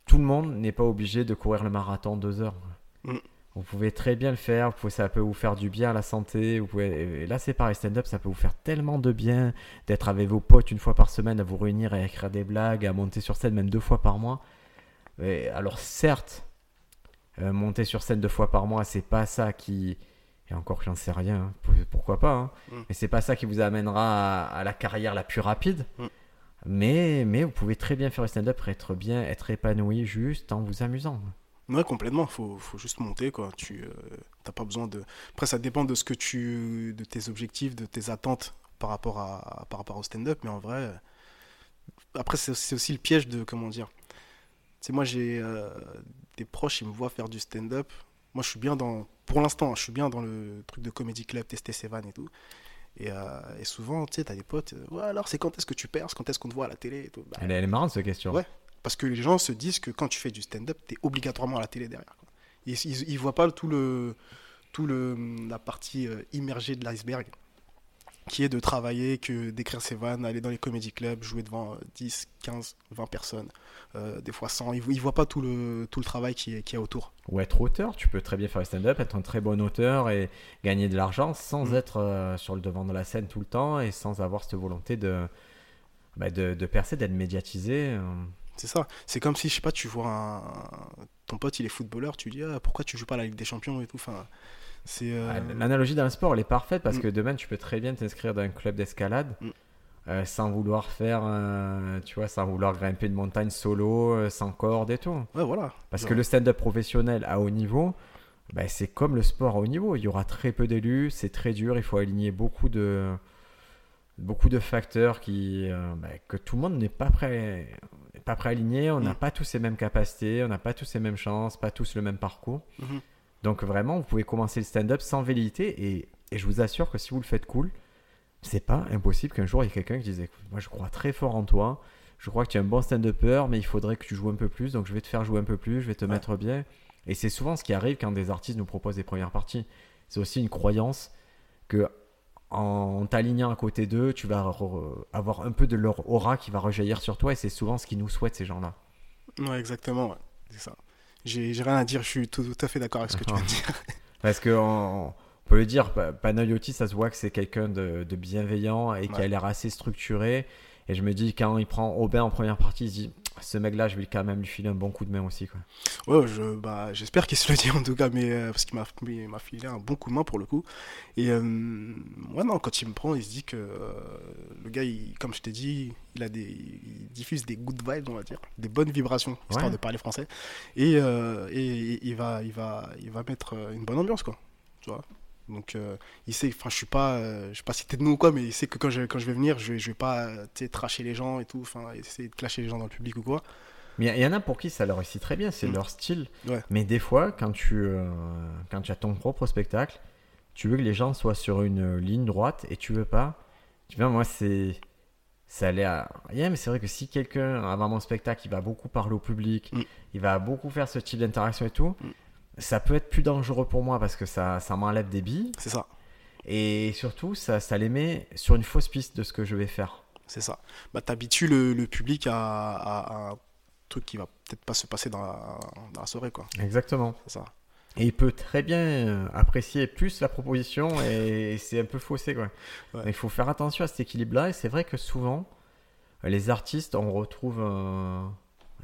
tout le monde n'est pas obligé de courir le marathon deux heures. Mm. Vous pouvez très bien le faire, vous pouvez- ça peut vous faire du bien à la santé. Vous pouvez, et là, c'est pareil, stand-up, ça peut vous faire tellement de bien d'être avec vos potes une fois par semaine, à vous réunir, à écrire des blagues, à monter sur scène même deux fois par mois. Et alors, certes, euh, monter sur scène deux fois par mois, c'est pas ça qui. Et encore, j'en sais rien, hein, pour- pourquoi pas. hein. Mm. Mais c'est pas ça qui vous amènera à, à la carrière la plus rapide. Mm. Mais, mais vous pouvez très bien faire le stand-up, pour être bien, être épanoui juste en vous amusant. Ouais, complètement. Faut, faut juste monter, quoi. Tu euh, t'as pas besoin de. Après, ça dépend de ce que tu, de tes objectifs, de tes attentes par rapport à, par rapport au stand-up. Mais en vrai, après, c'est aussi le piège de comment dire. Tu sais, moi, j'ai euh, des proches, ils me voient faire du stand-up. Moi, je suis bien dans, pour l'instant, je suis bien dans le truc de comedy club, tester ses vannes et tout. Et, euh, et souvent, tu sais, t'as des potes. ouais, alors, c'est quand est-ce que tu perces? Quand est-ce qu'on te voit à la télé et tout. Bah, Elle, est- elle est marrante cette question. Ouais. Parce que les gens se disent que quand tu fais du stand-up, tu es obligatoirement à la télé derrière. quoi. Ils, ils, ils voient pas tout le, tout le, la partie euh, immergée de l'iceberg, qui est de travailler, que d'écrire ses vannes, aller dans les comédie clubs, jouer devant euh, 10, 15, 20 personnes, euh, des fois 100. Ils, ils voient pas tout le, tout le travail qui est, qui est autour. Ou être auteur, tu peux très bien faire le stand-up, être un très bon auteur et gagner de l'argent sans Mm. être euh, sur le devant de la scène tout le temps et sans avoir cette volonté de, bah, de, de percer, d'être médiatisé. C'est ça. C'est comme si, je sais pas, tu vois un, ton pote, il est footballeur, tu lui dis ah, pourquoi tu joues pas à la Ligue des Champions et tout. Enfin, c'est. euh, Ah, L'analogie dans le sport, elle est parfaite parce Mm. que demain, tu peux très bien t'inscrire dans un club d'escalade Mm. euh, sans vouloir faire, euh, tu vois, sans vouloir grimper une montagne solo, sans corde et tout. Ouais, voilà. Parce que le stand-up professionnel à haut niveau, bah, c'est comme le sport à haut niveau. Il y aura très peu d'élus, c'est très dur, il faut aligner beaucoup de, beaucoup de facteurs qui, euh, bah, que tout le monde n'est pas prêt, pas prêt à aligner. On n'a Mm. pas tous les mêmes capacités, on n'a pas tous les mêmes chances, pas tous le même parcours. c'est pas impossible qu'un jour il y ait quelqu'un qui dise écoute, moi je crois très fort en toi, je crois que tu es un bon stand-upper, mais il faudrait que tu joues un peu plus, donc je vais te faire jouer un peu plus, je vais te Ouais. mettre bien. Et c'est souvent ce qui arrive quand des artistes nous proposent des premières parties. C'est aussi une croyance que en t'alignant à côté d'eux, tu vas avoir un peu de leur aura qui va rejaillir sur toi, et c'est souvent ce qu'ils nous souhaitent ces gens-là. Ouais, exactement, ouais. c'est ça. J'ai rien à dire, je suis tout, tout à fait d'accord avec ce que tu viens de *laughs* dire. Parce que on, on peut le dire, Pa- Panayotis, ça se voit que c'est quelqu'un de, de bienveillant et qui a l'air assez structuré. Et je me dis, quand il prend Aubin en première partie, il se dit, ce mec-là, je vais quand même lui filer un bon coup de main aussi. Quoi. Ouais, je, bah, j'espère qu'il se le dit en tout cas, mais euh, parce qu'il m'a, il m'a filé un bon coup de main pour le coup. Et euh, ouais, non, quand il me prend, il se dit que euh, le gars, il- comme je t'ai dit, il a des, il diffuse des good vibes, on va dire, des bonnes vibrations, histoire Ouais. de parler français. Et, euh, et il va, il va, il va mettre euh, une bonne ambiance, quoi. Tu vois? Donc, il sait, enfin, je suis pas, je sais pas citer de nous ou quoi, mais il sait que quand je, quand je vais venir, je, je vais pas, tracher les gens et tout, enfin, essayer de clasher les gens dans le public ou quoi. Mais il y en a pour qui ça leur réussit très bien, c'est Mm. leur style. Ouais. Mais des fois, quand tu, euh, quand tu as ton propre spectacle, tu veux que les gens soient sur une ligne droite et tu veux pas. Tu vois, moi, c'est. Ça allait à. Yeah, mais c'est vrai que si quelqu'un, avant mon spectacle, il va beaucoup parler au public, Mm. il va beaucoup faire ce type d'interaction et tout, Mm. ça peut être plus dangereux pour moi parce que ça, ça m'enlève des billes C'est ça. et surtout, ça, ça les met sur une fausse piste de ce que je vais faire. C'est ça. Bah, t'habitues le, le public à, à- à un truc qui va peut-être pas se passer dans la, dans la soirée, quoi. Exactement. C'est ça. Et il peut très bien euh, apprécier plus la proposition et *laughs* c'est un peu faussé quoi. Ouais. Il faut faire attention à cet équilibre-là et c'est vrai que souvent les artistes, on retrouve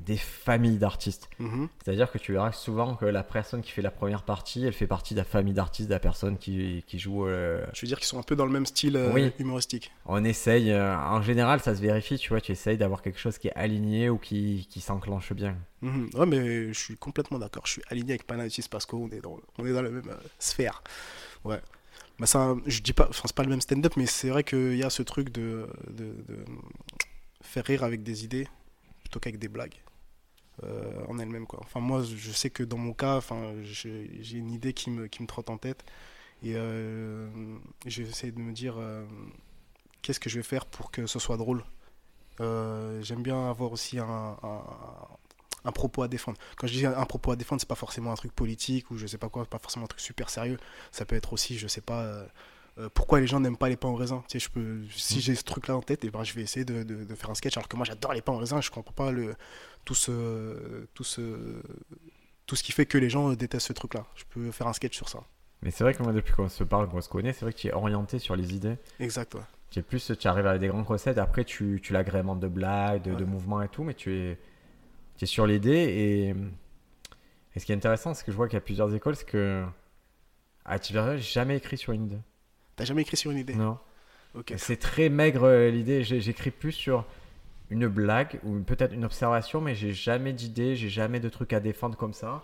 des familles d'artistes. Mhm. C'est-à-dire que tu verras souvent que la personne qui fait la première partie, elle fait partie de la famille d'artistes de la personne qui, qui joue. euh, Je veux dire qu'ils sont un peu dans le même style euh, Oui. humoristique. On essaye, euh, en général ça se vérifie, tu vois, tu essayes d'avoir quelque chose qui est aligné ou qui, qui s'enclenche bien. Mhm. Ouais, mais je suis complètement d'accord. Je suis aligné avec Panayotis Pasco. On est dans, on est dans la même euh, sphère. Ouais. Bah, ça, je dis pas, enfin, c'est pas le même stand-up, mais c'est vrai qu'il y a ce truc de, de, de faire rire avec des idées plutôt qu'avec des blagues. euh, en elle-même quoi. Enfin moi je sais que dans mon cas, enfin j'ai une idée qui me qui me trotte en tête et euh, j'essaie de me dire euh, qu'est-ce que je vais faire pour que ce soit drôle. Euh, J'aime bien avoir aussi un, un, un propos à défendre. Quand je dis un propos à défendre, c'est pas forcément un truc politique ou je sais pas quoi, pas forcément un truc super sérieux. Ça peut être aussi, je sais pas, euh, euh, pourquoi les gens n'aiment pas les pains au raisin. Tu sais, je peux, si j'ai ce truc-là en tête, et ben je vais essayer de, de, de faire un sketch. Alors que moi, j'adore les pains au raisin. Je comprends pas le tout ce tout ce tout ce qui fait que les gens détestent ce truc-là. Je peux faire un sketch sur ça. Mais c'est vrai que moi depuis qu'on se parle, qu'on se connaît, c'est vrai que tu es orienté sur les idées. Exact. Ouais. Tu es plus, tu arrives avec des grandes recettes, après tu, tu l'agrémentes de blagues, de, de Ouais. mouvements et tout, mais tu es, tu es sur l'idée. Et, et ce qui est intéressant, c'est que je vois qu'il y a plusieurs écoles, c'est que à Tiberia, j'ai jamais écrit sur une idée. T'as jamais écrit sur une idée Non. Ok. C'est très maigre euh, l'idée. J'écris plus sur une blague ou peut-être une observation, mais j'ai jamais d'idée, j'ai jamais de trucs à défendre comme ça.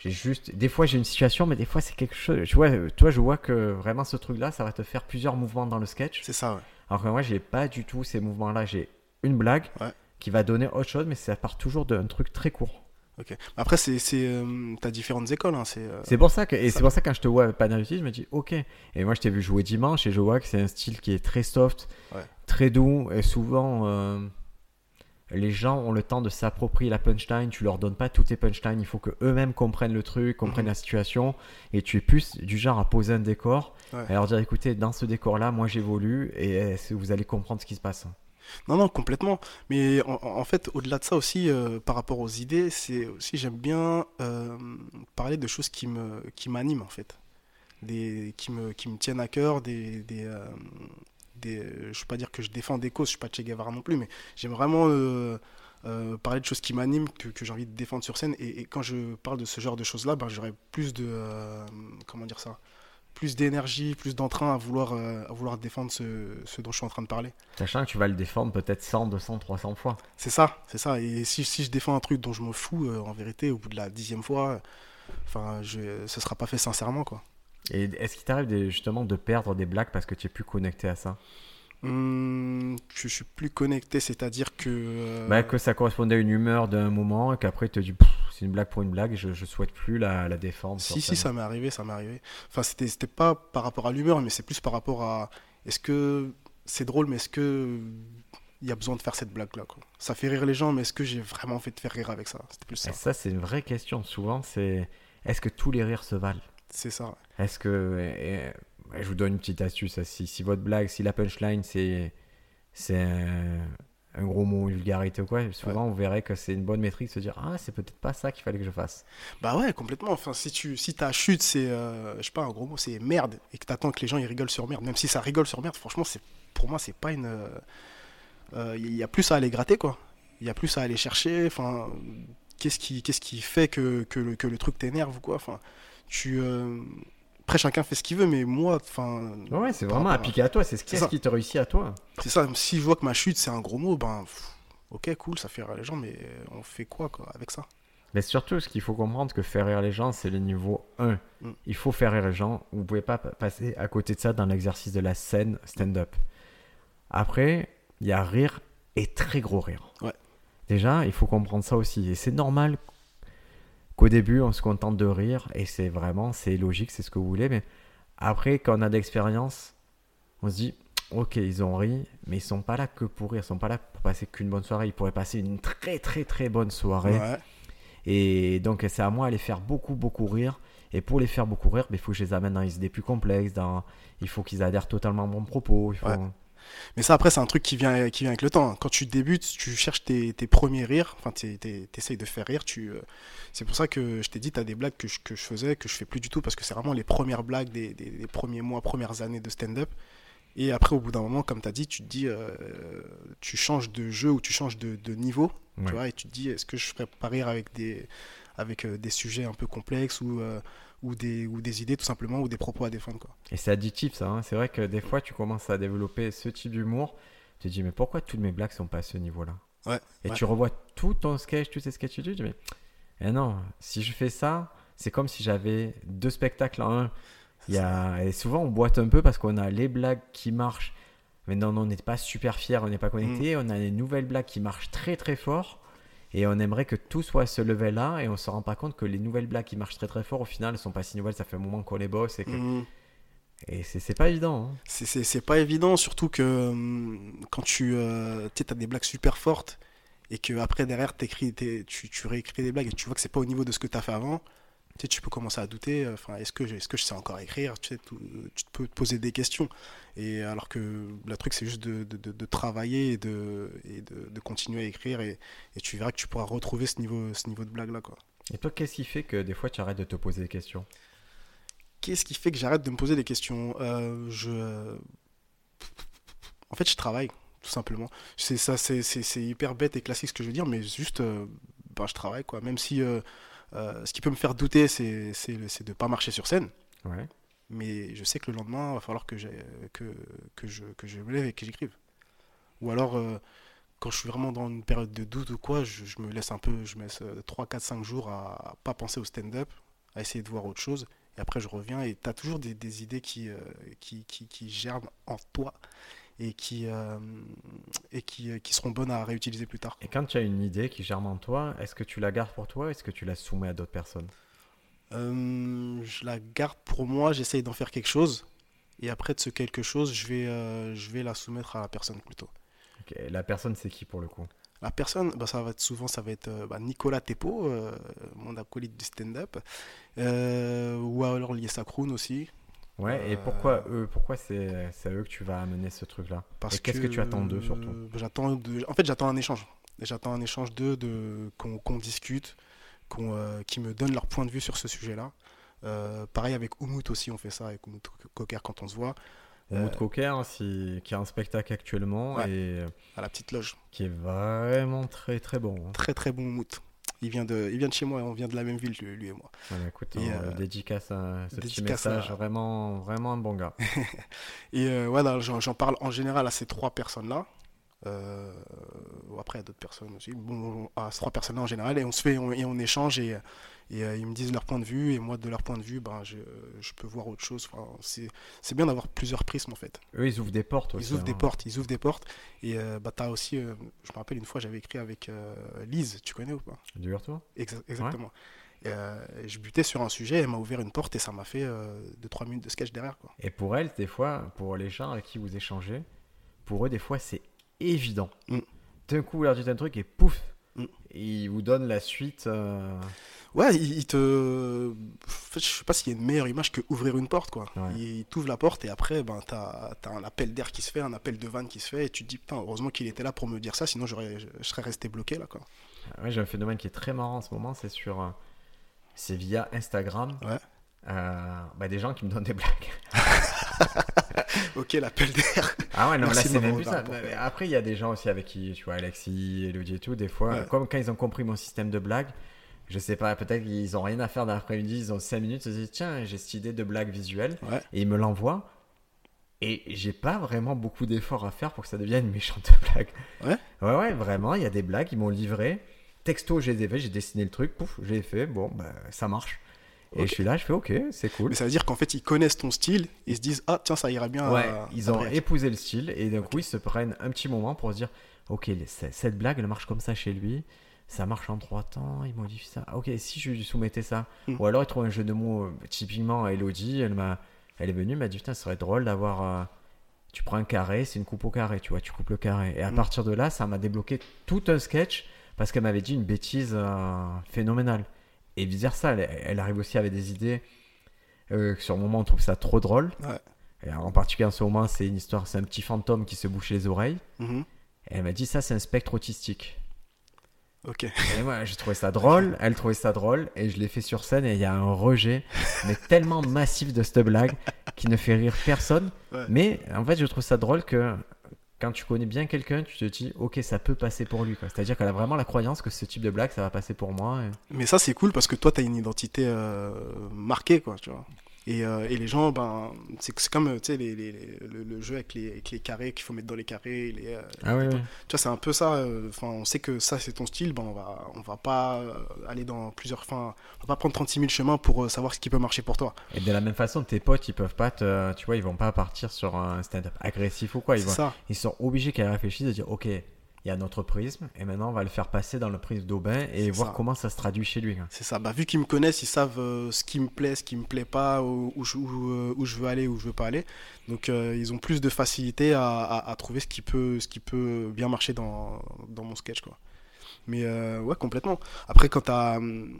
J'ai juste, des fois j'ai une situation, mais des fois c'est quelque chose. Tu vois, euh, toi je vois que vraiment ce truc-là, ça va te faire plusieurs mouvements dans le sketch. C'est ça. Ouais. Alors que moi, j'ai pas du tout ces mouvements-là. J'ai une blague Ouais. qui va donner autre chose, mais ça part toujours d'un truc très court. Ok. Après, c'est c'est euh, t'as différentes écoles. Hein. C'est euh, C'est pour ça que, et c'est pour ça que quand je te vois Panayotis, je me dis ok. Et moi, je t'ai vu jouer dimanche et je vois que c'est un style qui est très soft, Ouais. très doux. Et souvent, euh, les gens ont le temps de s'approprier la punchline. Tu leur donnes pas toutes tes punchlines. Il faut que eux-mêmes comprennent le truc, comprennent Mhm. la situation. Et tu es plus du genre à poser un décor Ouais. et leur dire écoutez, dans ce décor-là, moi j'évolue et vous allez comprendre ce qui se passe? Non, non, complètement. Mais en, fait, au-delà de ça aussi, euh, par rapport aux idées, c'est aussi j'aime bien euh, parler de choses qui me qui m'animent en fait, des qui me qui me tiennent à cœur, des euh, des je veux pas dire que je défends des causes, je suis pas Che Guevara non plus, mais j'aime vraiment parler de choses qui m'animent, que, j'ai envie de défendre sur scène. Et, et quand je parle de ce genre de choses-là, ben, j'aurais plus de comment dire ça, plus d'énergie, plus d'entrain à vouloir euh, à vouloir défendre ce, ce dont je suis en train de parler. Sachant que tu vas le défendre peut-être 100, 200, 300 fois. C'est ça, c'est ça. Et si, si je défends un truc dont je me fous, euh, en vérité, au bout de la dixième fois, enfin, je, ce sera pas fait sincèrement, quoi. Et est-ce qu'il t'arrive justement de perdre des blagues parce que tu es plus connecté à ça? Hum, je suis plus connecté, c'est-à-dire que. euh, bah, Que ça correspondait à une humeur d'un moment et qu'après tu te dis c'est une blague pour une blague je, je souhaite plus la, la défendre. Si, si, ça m'est arrivé, ça m'est arrivé. Enfin, c'était, pas par rapport à l'humeur, mais c'est plus par rapport à. est-ce que c'est drôle, mais est-ce que il y a besoin de faire cette blague-là Ça fait rire les gens, mais est-ce que j'ai vraiment envie de faire rire avec ça? C'était plus ça. Et ça, c'est une vraie question. Souvent, c'est est-ce que tous les rires se valent? C'est ça. Est-ce que. et- je vous donne une petite astuce. Si, si votre blague, si la punchline, c'est un, un gros mot, une vulgarité ou quoi, souvent on verrait que c'est une bonne métrique de se dire Ah, c'est peut-être pas ça qu'il fallait que je fasse. Bah ouais, complètement. Enfin, si tu si ta chute, c'est, euh, je sais pas, un gros mot, c'est merde, et que t'attends que les gens ils rigolent sur merde, même si ça rigole sur merde, franchement, c'est pour moi, c'est pas une. euh, euh, Il y a plus à aller gratter, quoi. Il y a plus à aller chercher. Enfin, qu'est-ce qui qu'est-ce qui fait que, que, le, que le truc t'énerve ou quoi Enfin, tu. euh, Après, chacun fait ce qu'il veut, mais moi, enfin. Ouais, c'est vraiment à- appliqué à toi. C'est ce qui, ce te réussit à toi. C'est ça, si je vois que ma chute, c'est un gros mot, ben. pff, Ok, cool, ça fait rire les gens, mais on fait quoi, quoi avec ça? Mais surtout, ce qu'il faut comprendre, que faire rire les gens, c'est le niveau 1. Mm. Il faut faire rire les gens. Vous pouvez pas pa- passer à côté de ça dans l'exercice de la scène stand-up. Après, il y a rire et très gros rire. Ouais. Déjà, il faut comprendre ça aussi. Et c'est normal qu'au début, on se contente de rire. Et c'est vraiment, c'est logique, c'est ce que vous voulez. Mais après, quand on a d'expérience, on se dit, ok, ils ont ri, mais ils sont pas là que pour rire. Ils sont pas là pour passer qu'une bonne soirée. Ils pourraient passer une très très très bonne soirée. Ouais. Et donc, c'est à moi de les faire beaucoup, beaucoup rire. Et pour les faire beaucoup rire, ben, il faut que je les amène dans les idées plus complexes. Dans... Il faut qu'ils adhèrent totalement à mon propos. Il faut... Ouais. Mais ça, après, c'est un truc qui vient, qui vient avec le temps. Quand tu débutes, tu cherches tes, tes premiers rires. Enfin, tu essayes de faire rire. Tu, euh, c'est pour ça que je t'ai dit, tu as des blagues que je, que je faisais, que je fais plus du tout, parce que c'est vraiment les premières blagues des, des- des premiers mois, premières années de stand-up. Et après, au bout d'un moment, comme tu as dit, tu te dis, euh, tu changes de jeu ou tu changes de, de niveau. Ouais. Tu vois, et tu te dis, est-ce que je ferais pas rire avec des, avec, euh, des sujets un peu complexes ou, ou, des, ou des idées, tout simplement, ou des propos à défendre. Quoi. Et c'est addictif, ça. hein. C'est vrai que des fois, tu commences à développer ce type d'humour. Tu te dis, mais pourquoi toutes mes blagues sont pas à ce niveau-là? Ouais, Et ouais. tu revois tout ton sketch, tous ces sketchs tu dis, mais eh non, si je fais ça, c'est comme si j'avais deux spectacles en un. Il y a... Et souvent, on boite un peu parce qu'on a les blagues qui marchent. Mais non, non, on n'est pas super fiers, on n'est pas connectés. Mm. On a des nouvelles blagues qui marchent très très fort. Et on aimerait que tout soit à ce level-là. Et on se rend pas compte que les nouvelles blagues qui marchent très très fort, au final, elles sont pas si nouvelles. Ça fait un moment qu'on les bosse. Et, que... Et c'est pas évident. hein. C'est- pas évident, surtout que hum, quand tu euh, as des blagues super fortes et que après derrière tu, tu réécris des blagues et tu vois que c'est pas au niveau de ce que tu as fait avant, tu, sais, tu peux commencer à douter. euh, Enfin, est-ce que, je- est-ce que je sais encore écrire tu, sais, tu peux te poser des questions. Et alors que le truc, c'est juste de, de- de- de travailler et, de, et de, continuer à écrire et, et tu verras que tu pourras retrouver ce niveau, ce niveau de blague là. Quoi. Et toi, qu'est-ce qui fait que des fois tu arrêtes de te poser des questions? Qu'est-ce qui fait que j'arrête de me poser des questions? Euh, Je. En fait, je travaille, tout simplement. C'est ça, c'est c'est- c'est hyper bête et classique ce que je veux dire, mais juste, euh, ben, je travaille, quoi. Même si euh, euh, ce qui peut me faire douter, c'est de pas marcher sur scène. Ouais. Mais je sais que le lendemain, il va falloir que, j'ai- que, que, je, que je me lève et que j'écrive. Ou alors, euh, quand je suis vraiment dans une période de doute ou quoi, je, je me laisse un peu, je me laisse euh, 3, 4, 5 jours à, à pas penser au stand-up, à essayer de voir autre chose. Et après, je reviens et tu as toujours des, des idées qui, euh, qui, qui, qui germent en toi et qui, euh, et qui, euh, qui seront bonnes à réutiliser plus tard. Et quand tu as une idée qui germe en toi, est-ce que tu la gardes pour toi Est-ce que tu la soumets à d'autres personnes? Euh, je la garde pour moi, j'essaye d'en faire quelque chose. Et après de ce quelque chose, je vais, euh, je vais la soumettre à la personne plutôt. Ok, La personne, c'est qui pour le coup? La personne, bah, ça va être souvent, ça va être bah, Nicolas Tepo, euh, mon acolyte du stand-up, Euh, ou alors Liesa Kroon aussi. Ouais, et Euh, pourquoi eux Pourquoi c'est à eux que tu vas amener ce truc-là? Parce Et qu'est-ce que tu attends d'eux, surtout? j'attends de- En fait, j'attends un échange. J'attends un échange d'eux, de, qu'on qu'on discute, qu'on, euh, qui me donnent leur point de vue sur ce sujet-là. Euh, pareil avec Oumout aussi, on fait ça avec Oumout Cocker quand on se voit, Mout Euh, Cocker, hein, si- qui a un spectacle actuellement Ouais. et à la petite loge. qui est vraiment très très bon. hein. Très très bon Oumout. Il vient, de, il vient de chez moi, on vient de la même ville, lui, et moi. Ouais, écoute, Et, on euh, dédicace à ce petit dédicace à- message, vraiment, vraiment un bon gars. *laughs* Et euh, voilà, j'en j'en parle en général à ces trois personnes-là. Euh, après, à d'autres personnes aussi. Bon, à ces trois personnes-là en général. Et on se fait on- et on échange et, et euh, ils me disent leur point de vue. Et moi, de leur point de vue, ben, je, je peux voir autre chose. Enfin, c'est c'est bien d'avoir plusieurs prismes en fait. Eux, ils ouvrent des portes aussi. Ils ouvrent des hein. portes, ils ouvrent des portes. Et euh, bah, t'as aussi, euh, je me rappelle une fois, j'avais écrit avec euh, Lise, tu connais ou pas? Du Exa- Exactement. Et, euh, et je butais sur un sujet, elle m'a ouvert une porte et ça m'a fait 2-3 minutes de sketch derrière. Quoi. Et pour elle, des fois, pour les gens avec qui vous échangez, pour eux, des fois, c'est évident. Mm. D'un coup, vous leur dites un truc et pouf, Mm. ils vous donnent la suite. euh, Ouais, il, il te. en fait, je sais pas s'il y a une meilleure image que ouvrir une porte, quoi. Ouais. Il, t'ouvre la porte et après, ben, t'as as un appel d'air qui se fait, un appel de vanne qui se fait et tu te dis, putain, heureusement qu'il était là pour me dire ça, sinon je, serais resté bloqué là, quoi. Ouais, j'ai un phénomène qui est très marrant en ce moment, c'est sur. euh, C'est via Instagram. Ouais. Euh, bah, des gens qui me donnent des blagues. *laughs* Ok, l'appel d'air. Ah ouais, non, Merci là c'est ça. Après, il y a des gens aussi avec qui, tu vois, Alexis, Elodie et tout, des fois, Ouais. comme quand ils ont compris mon système de blagues, je sais pas, peut-être qu'ils ont rien à faire dans l'après-midi, ils ont 5 minutes, ils se disent, tiens, j'ai cette idée de blague visuelle, Ouais. et ils me l'envoient. Et j'ai pas vraiment beaucoup d'efforts à faire pour que ça devienne une méchante *laughs* blague. Ouais Ouais, ouais, vraiment, il y a des blagues, ils m'ont livré. Texto, j'ai fait, j'ai dessiné le truc, pouf, j'ai fait, bon, bah, ça marche. Et je suis là, je fais, ok, c'est cool. Mais ça veut dire qu'en fait, ils connaissent ton style, ils se disent, ah, tiens, ça irait bien. Ouais, à- ils à ont épousé le style et d'un coup ils se prennent un petit moment pour se dire ok cette blague elle marche comme ça chez lui ça marche en trois temps il modifie ça ok si je lui soumettais ça Mm. ou alors il trouve un jeu de mots euh, typiquement Elodie elle m'a elle est venue elle m'a dit putain ce serait drôle d'avoir euh, tu prends un carré c'est une coupe au carré tu vois tu coupes le carré et à Mm. partir de là ça m'a débloqué tout un sketch parce qu'elle m'avait dit une bêtise euh, phénoménale et vice versa elle, elle arrive aussi avec des idées que sur le moment on trouve ça trop drôle Ouais. et en particulier en ce moment, c'est une histoire, c'est un petit fantôme qui se bouche les oreilles. Mhm. Et elle m'a dit ça, c'est un spectre autistique. Ok. Et moi, j'ai trouvé ça drôle, elle trouvait ça drôle, et je l'ai fait sur scène, et il y a un rejet, mais *laughs* tellement massif de cette blague, qui ne fait rire personne. Ouais. Mais en fait, je trouve ça drôle que quand tu connais bien quelqu'un, tu te dis, ok, ça peut passer pour lui. C'est-à-dire qu'elle a vraiment la croyance que ce type de blague, ça va passer pour moi. et- Mais ça, c'est cool parce que toi, tu as une identité euh, marquée, quoi, tu vois. Et, euh, et les gens, ben, c'est comme, les, les- les- le, le jeu avec les, avec carrés qu'il faut mettre dans les carrés. Les, euh, Ah oui. Tu vois, c'est un peu ça. euh, Enfin, on sait que ça, c'est ton style. Ben, on va, on va pas aller dans plusieurs. Enfin, on va pas prendre 36 000 chemins pour savoir ce qui peut marcher pour toi. Et de la même façon, tes potes, ils peuvent pas te, tu vois, ils vont pas partir sur un stand-up agressif ou quoi. Ils C'est vont, ça. ils sont obligés qu'elle réfléchisse de dire ok il y a notre prisme et maintenant on va le faire passer dans le prisme d'Aubin et voir ça. comment ça se traduit chez lui quoi. C'est ça. Bah, vu qu'ils me connaissent, ils savent euh, ce qui me plaît, ce qui me plaît pas, où, où euh, où je veux aller, où je veux pas aller. Donc, euh, ils ont plus de facilité à, à- à trouver ce qui peut, ce qui peut bien marcher dans, dans mon sketch, quoi. Mais euh, ouais, complètement. Après, quand hum,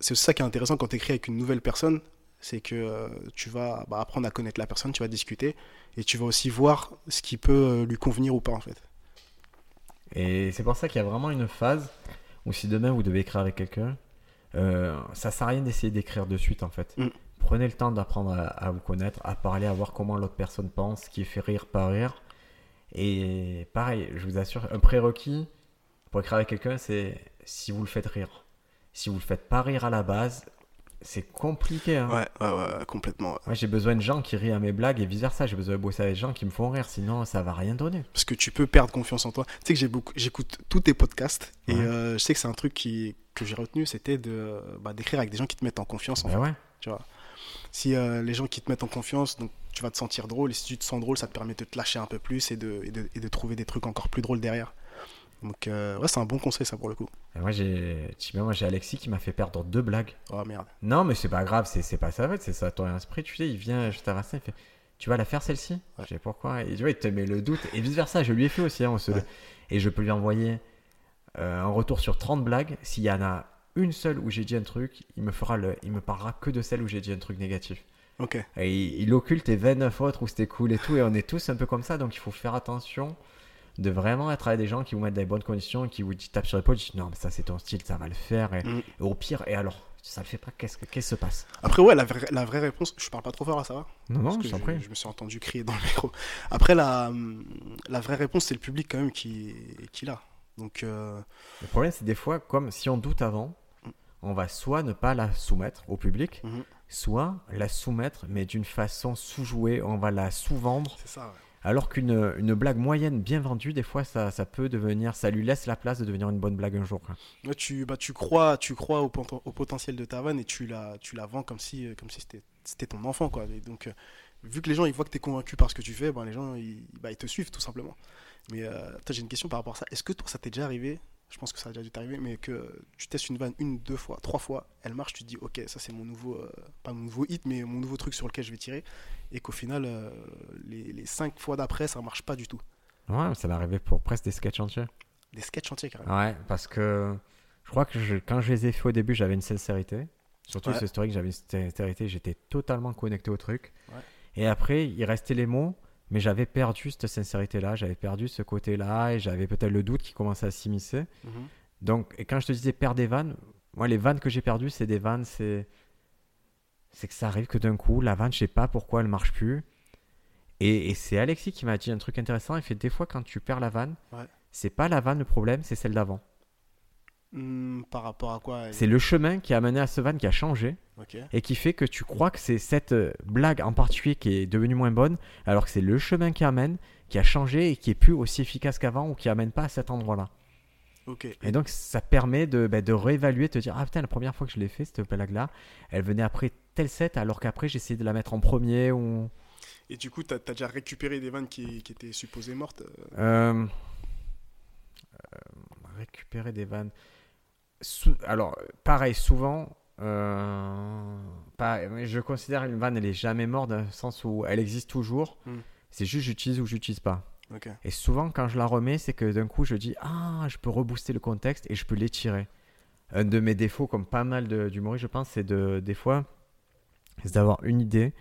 c'est ça qui est intéressant quand tu écris avec une nouvelle personne, c'est que tu vas bah, apprendre à connaître la personne, tu vas discuter et tu vas aussi voir ce qui peut lui convenir ou pas en fait. Et c'est pour ça qu'il y a vraiment une phase où si demain vous devez écrire avec quelqu'un euh, ça sert à rien d'essayer d'écrire de suite en fait. Mm. prenez le temps d'apprendre à, à vous connaître à parler à voir comment l'autre personne pense ce qui fait rire pas rire. Et pareil je vous assure un prérequis pour écrire avec quelqu'un c'est si vous le faites rire. Si vous le faites pas rire à la base c'est compliqué hein. Ouais, ouais, complètement. Moi, j'ai besoin de gens qui rient à mes blagues et vice versa. J'ai besoin de bosser avec des gens qui me font rire, sinon ça va rien donner. parce que tu peux perdre confiance en toi. Tu sais que j'ai beaucoup, j'écoute tous tes podcasts et Ouais. euh, je sais que c'est un truc qui, que j'ai retenu, c'était de bah, d'écrire avec des gens qui te mettent en confiance. En fait, ouais. tu vois. Si euh, les gens qui te mettent en confiance, donc tu vas te sentir drôle et si tu te sens drôle, ça te permet de te lâcher un peu plus et de, et de, et de trouver des trucs encore plus drôles derrière. Donc euh, ouais, c'est un bon conseil ça pour le coup. Et moi, j'ai, moi, j'ai Alexis qui m'a fait perdre deux blagues. Oh merde. Non, mais c'est pas grave, c'est, c'est pas ça, c'est ça ton esprit. Tu sais, il vient juste avant ça, il fait Tu vas la faire celle-ci? Ouais. Je sais pourquoi. Et tu vois, il te met le doute. Et vice versa, je lui ai fait aussi. hein, on se- Ouais. Et je peux lui envoyer euh, un retour sur 30 blagues. S'il y en a une seule où j'ai dit un truc, il me, fera le... il me parlera que de celle où j'ai dit un truc négatif. Ok. Et il, il occulte les 29 autres où c'était cool et tout. Et on est tous un peu comme ça. Donc il faut faire attention de vraiment être avec des gens qui vous mettent dans les bonnes conditions, qui vous tapent sur l'épaule, disent non, mais ça c'est ton style, ça va le faire. Et, Mm. et au pire, et alors Ça le fait pas, qu'est-ce, que- qu'est-ce qui se passe? Après ouais, la vraie, la vraie réponse, je parle pas trop fort là, ça va? Non, non, Parce que je je, me suis entendu crier dans le micro. Après la, la vraie réponse, c'est le public quand même qui, qui l'a. Donc euh, Le problème, c'est des fois, comme si on doute avant, Mm. on va soit ne pas la soumettre au public, Mhm. soit la soumettre, mais d'une façon sous-jouée, on va la sous-vendre. c'est ça. ouais. Alors qu'une une blague moyenne bien vendue, des fois, ça, ça peut devenir, ça lui laisse la place de devenir une bonne blague un jour. Ouais, tu, bah, tu crois, tu crois au, poten- au potentiel de ta vanne et tu la, tu la vends comme si, euh, comme si c'était, ton enfant. Quoi. Donc, euh, vu que les gens ils voient que tu es convaincu par ce que tu fais, ben, les gens ils, bah, ils te suivent tout simplement. Mais euh, j'ai une question par rapport à ça. Est-ce que toi, ça t'est déjà arrivé je pense que ça a déjà dû t'arriver, mais que tu testes une vanne une, deux fois, trois fois, elle marche, tu te dis ok, ça c'est mon nouveau, euh, pas mon nouveau hit, mais mon nouveau truc sur lequel je vais tirer, et qu'au final, euh, les, les cinq fois d'après, ça marche pas du tout. Ouais, ça m'est arrivé pour presque des sketchs entiers. Des sketchs entiers carrément. Ouais, parce que je crois que je- quand je les ai fait au début, j'avais une sincérité. Surtout Ouais. ce historique, j'avais une sincérité, j'étais totalement connecté au truc. Ouais. Et après, il restait les mots, mais j'avais perdu cette sincérité-là, j'avais perdu ce côté-là, et j'avais peut-être le doute qui commençait à s'immiscer. Mhm. Donc, et quand je te disais perdre des vannes, moi, les vannes que j'ai perdues, c'est des vannes, c'est. C'est que ça arrive que d'un coup, la vanne, je sais pas pourquoi elle marche plus. Et, et c'est Alexis qui m'a dit un truc intéressant. Il fait des fois, quand tu perds la vanne, Ouais. c'est pas la vanne le problème, c'est celle d'avant. Hmm, par rapport à quoi elle- C'est le chemin qui a mené à ce van qui a changé et qui fait que tu crois que c'est cette euh, blague en particulier qui est devenue moins bonne, alors que c'est le chemin qui amène, qui a changé et qui est plus aussi efficace qu'avant ou qui amène pas à cet endroit-là. Et donc ça permet de, bah, de réévaluer, de te dire ah putain la première fois que je l'ai fait cette blague-là, elle venait après tel set alors qu'après j'ai essayé de la mettre en premier ou Et du coup, t'as as déjà récupéré des vannes qui, qui étaient supposées mortes euh, Euh, euh, récupérer des vannes. Sou- alors, pareil, souvent, euh, je considère une vanne, elle est jamais morte dans le sens où elle existe toujours. Hmm. C'est juste j'utilise ou j'utilise pas. Et souvent, quand je la remets, c'est que d'un coup, je dis Ah, je peux rebooster le contexte et je peux l'étirer. Un de mes défauts, comme pas mal d'humoristes, je pense, c'est de, des fois, c'est d'avoir une idée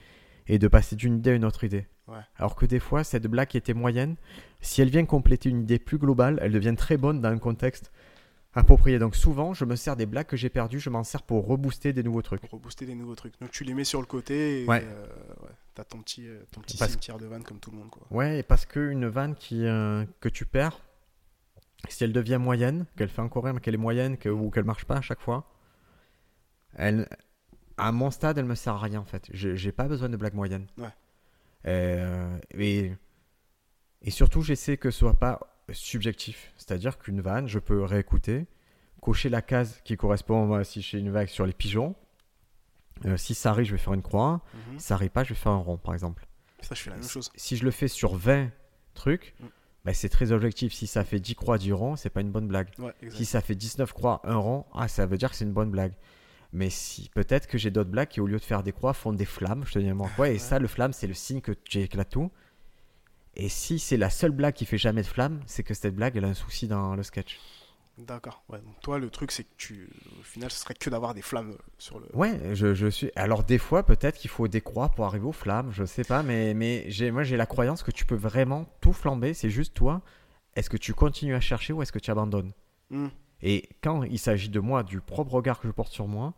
et de passer d'une idée à une autre idée. Ouais. Alors que des fois, cette blague qui était moyenne, si elle vient compléter une idée plus globale, elle devient très bonne dans un contexte approprié. Donc souvent, je me sers des blagues que j'ai perdues, je m'en sers pour rebooster des nouveaux trucs. Pour rebooster des nouveaux trucs. Donc tu les mets sur le côté et Ouais. euh, ouais, t'as ton petit, euh, ton petit Parce- cimetière de vannes comme tout le monde. Quoi. Ouais, et parce qu'une vanne qui, euh, que tu perds, si elle devient moyenne, qu'elle fait encore rire, mais qu'elle est moyenne que, ou qu'elle marche pas à chaque fois, elle, à mon stade, elle me sert à rien en fait. J'ai pas besoin de blagues moyennes. Ouais. Euh, et, et surtout, j'essaie que ce soit pas subjectif. C'est-à-dire qu'une vanne, je peux réécouter, cocher la case qui correspond, moi, si j'ai une vague sur les pigeons. Euh, si ça arrive, je vais faire une croix. Mhm. Si ça arrive pas, je vais faire un rond, par exemple Ça, je fais la même chose. si je le fais sur 20 trucs, Mm. bah, c'est très objectif. Si ça fait 10 croix, 10 ronds, c'est pas une bonne blague. Ouais. Si ça fait 19 croix, 1 rond, ah, ça veut dire que c'est une bonne blague. Mais si peut-être que j'ai d'autres blagues qui, au lieu de faire des croix, font des flammes, je te dis quoi. Et Ouais. ça, le flamme, c'est le signe que j'éclate tout. Et si c'est la seule blague qui fait jamais de flamme, c'est que cette blague, elle a un souci dans le sketch. D'accord. Ouais, donc toi, le truc, c'est que tu, au final, ce serait que d'avoir des flammes euh, sur le. Ouais, je, je suis. Alors des fois, peut-être qu'il faut des croix pour arriver aux flammes, je sais pas, mais, mais j'ai, moi j'ai la croyance que tu peux vraiment tout flamber. C'est juste toi. Est-ce que tu continues à chercher ou est-ce que tu abandonnes? Hmm. Et quand il s'agit de moi, du propre regard que je porte sur moi,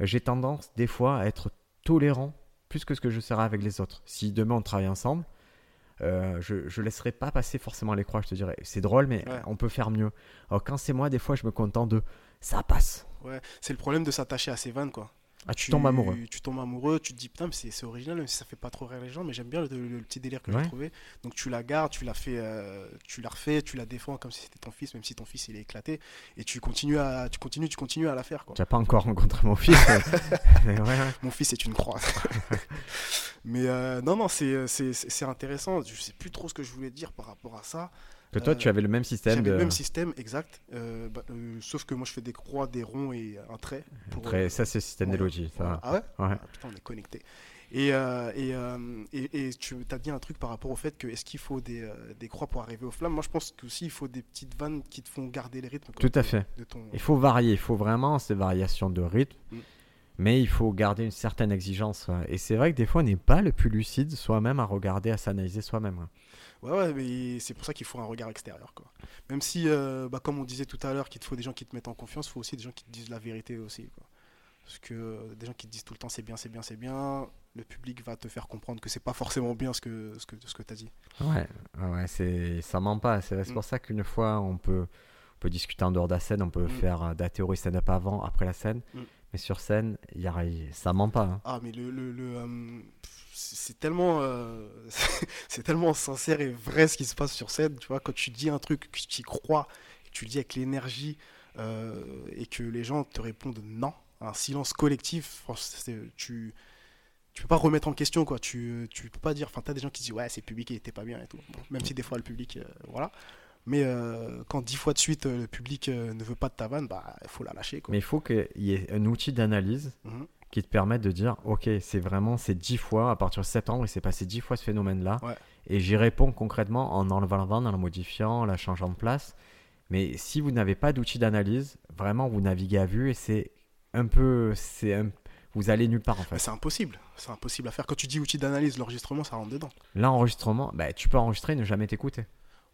j'ai tendance des fois à être tolérant plus que ce que je serai avec les autres. Si demain on travaille ensemble, euh, je ne laisserai pas passer forcément les croix. Je te dirais, c'est drôle, mais Ouais. on peut faire mieux. Alors quand c'est moi, des fois, je me contente de ça passe. Ouais, c'est le problème de s'attacher à ces vannes, quoi. Ah, tu tombes amoureux. Tu tombes amoureux, tu te dis putain, mais c'est original, même si ça fait pas trop rire les gens, mais j'aime bien le, le- le petit délire que Ouais. j'ai trouvé. Donc tu la gardes, tu la fais, euh, tu la refais, tu la défends comme si c'était ton fils, même si ton fils il est éclaté, et tu continues à, tu continues, tu continues à la faire, quoi. Tu n'as pas encore rencontré mon fils. *laughs* mais ouais, ouais. Mon fils est une croix. *laughs* mais euh, non, non, c'est c'est- c'est intéressant. Je sais plus trop ce que je voulais dire par rapport à ça. Que toi, tu avais le même système J'avais de. le même système, exact. euh, bah, euh, sauf que moi je fais des croix, des ronds et un trait. Pour, Après, euh, ça, c'est le système. Ça. voilà. Ah ouais? Ouais. Ah, putain, on est connecté. Et, euh, et, euh, et, et tu as dit un truc par rapport au fait que est-ce qu'il faut des, euh, des croix pour arriver aux flammes Moi, je pense qu'aussi il faut des petites vannes qui te font garder le rythme. Tout à fait. De ton... Il faut varier. Il faut vraiment ces variations de rythme. Mm. Mais il faut garder une certaine exigence. Et c'est vrai que des fois, on n'est pas le plus lucide soi-même à regarder, à s'analyser soi-même. Ouais. Ouais, mais c'est pour ça qu'il faut un regard extérieur. Quoi. Même si, euh, bah, comme on disait tout à l'heure, qu'il te faut des gens qui te mettent en confiance, il faut aussi des gens qui te disent la vérité aussi. Quoi. Parce que euh, des gens qui te disent tout le temps c'est bien, c'est bien, c'est bien, le public va te faire comprendre que c'est pas forcément bien ce que, ce que, ce que tu as dit. Ouais, ouais, c'est, ça ment pas. C'est, Mm. pour ça qu'une fois, on peut, on peut discuter en dehors de la scène, on peut Mm. faire euh, de la théorie stand-up avant, après la scène. Mm. Mais sur scène, y a, ça ment pas. hein. Ah, mais le, le, le, euh, pff, c'est tellement, euh, *laughs* c'est tellement sincère et vrai ce qui se passe sur scène. Tu vois, quand tu dis un truc, que tu y crois, que tu le dis avec l'énergie euh, et que les gens te répondent non, un silence collectif, tu tu peux pas remettre en question quoi. Tu tu peux pas dire. Enfin, t'as des gens qui disent ouais, c'est public il était pas bien et tout. Bon, même si des fois le public, euh, voilà. Mais euh, quand dix fois de suite euh, le public euh, ne veut pas de ta vanne, bah il faut la lâcher. Quoi. Mais il faut qu'il y ait un outil d'analyse Mhm. Qui te permette de dire ok, c'est vraiment ces 10 fois, à partir de septembre, il s'est passé 10 fois ce phénomène-là. Ouais. Et j'y réponds concrètement en enlevant en la modifiant, en la changeant de place. Mais si vous n'avez pas d'outil d'analyse, vraiment vous naviguez à vue et c'est un peu. c'est un- Vous allez nulle part en fait. c'est impossible. C'est impossible à faire. Quand tu dis outil d'analyse, l'enregistrement, ça rentre dedans. L'enregistrement, bah, tu peux enregistrer et ne jamais t'écouter.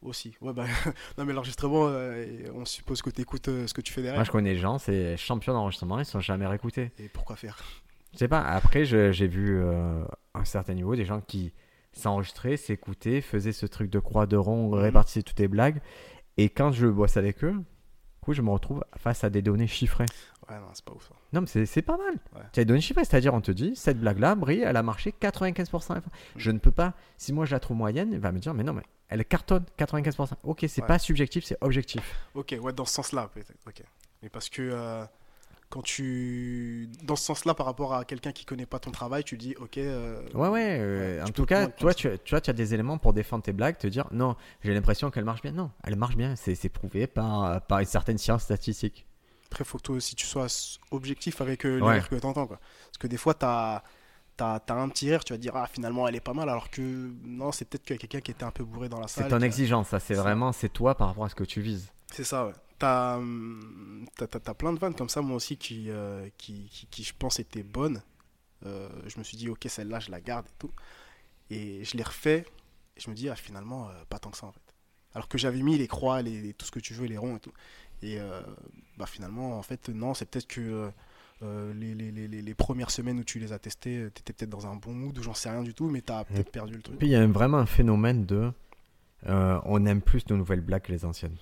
Aussi. Ouais, bah, *laughs* non, mais l'enregistrement, euh, on suppose que tu écoutes ce que tu fais derrière. Moi je connais des gens, c'est champions d'enregistrement, ils sont jamais réécoutés. Et pourquoi faire? Je sais pas, après je- j'ai vu euh, à un certain niveau des gens qui s'enregistraient, s'écoutaient, faisaient ce truc de croix, de rond, Mhm. répartissaient toutes les blagues. Et quand je bosse avec eux, du coup, je me retrouve face à des données chiffrées. Ouais, non, c'est pas ouf. ça. Non, mais c'est- pas mal. Ouais. Tu as des données chiffrées, c'est-à-dire on te dit, cette blague-là, Brie, elle a marché 95%. Mhm. Je ne peux pas, si moi je la trouve moyenne, il va me dire, mais non, mais elle cartonne 95%. Ok, c'est Ouais. pas subjectif, c'est objectif. Ok, ouais, dans ce sens-là, peut-être. Ok. Mais parce que euh, quand tu. Dans ce sens-là, par rapport à quelqu'un qui connaît pas ton travail, tu dis, ok. euh, Ouais, ouais. euh, en tout cas, toi, tu, tu vois, tu as des éléments pour défendre tes blagues, te dire non, j'ai l'impression qu'elle marche bien. Non, elle marche bien. C'est c'est prouvé par, par une certaine science statistique. Après, faut que toi aussi tu sois objectif avec euh, les Ouais. rires que tu entends. Quoi. Parce que des fois, tu as, un petit rire, tu vas te dire, ah, finalement, elle est pas mal. Alors que non, c'est peut-être qu'il y a quelqu'un qui était un peu bourré dans la salle. C'est ton exigence, ça. C'est vraiment, c'est toi par rapport à ce que tu vises. C'est ça, ouais. T'as, hum, t'as plein de vannes comme ça, moi aussi, qui, euh, qui, qui, qui, je pense, étaient bonnes. Euh, je me suis dit, ok, celle-là, je la garde et tout. Et je les refais, et je me dis, ah, finalement, euh, pas tant que ça, en fait. Alors que j'avais mis les croix, les, les- tout ce que tu veux, les ronds et tout. Et euh, bah, finalement, en fait, non, c'est peut-être que euh, euh, les, les, les, les- premières semaines où tu les as testés, euh, t'étais peut-être dans un bon mood ou j'en sais rien du tout, mais t'as peut-être perdu le truc. Puis il y a vraiment un phénomène de. on aime plus nos nouvelles blagues que les anciennes.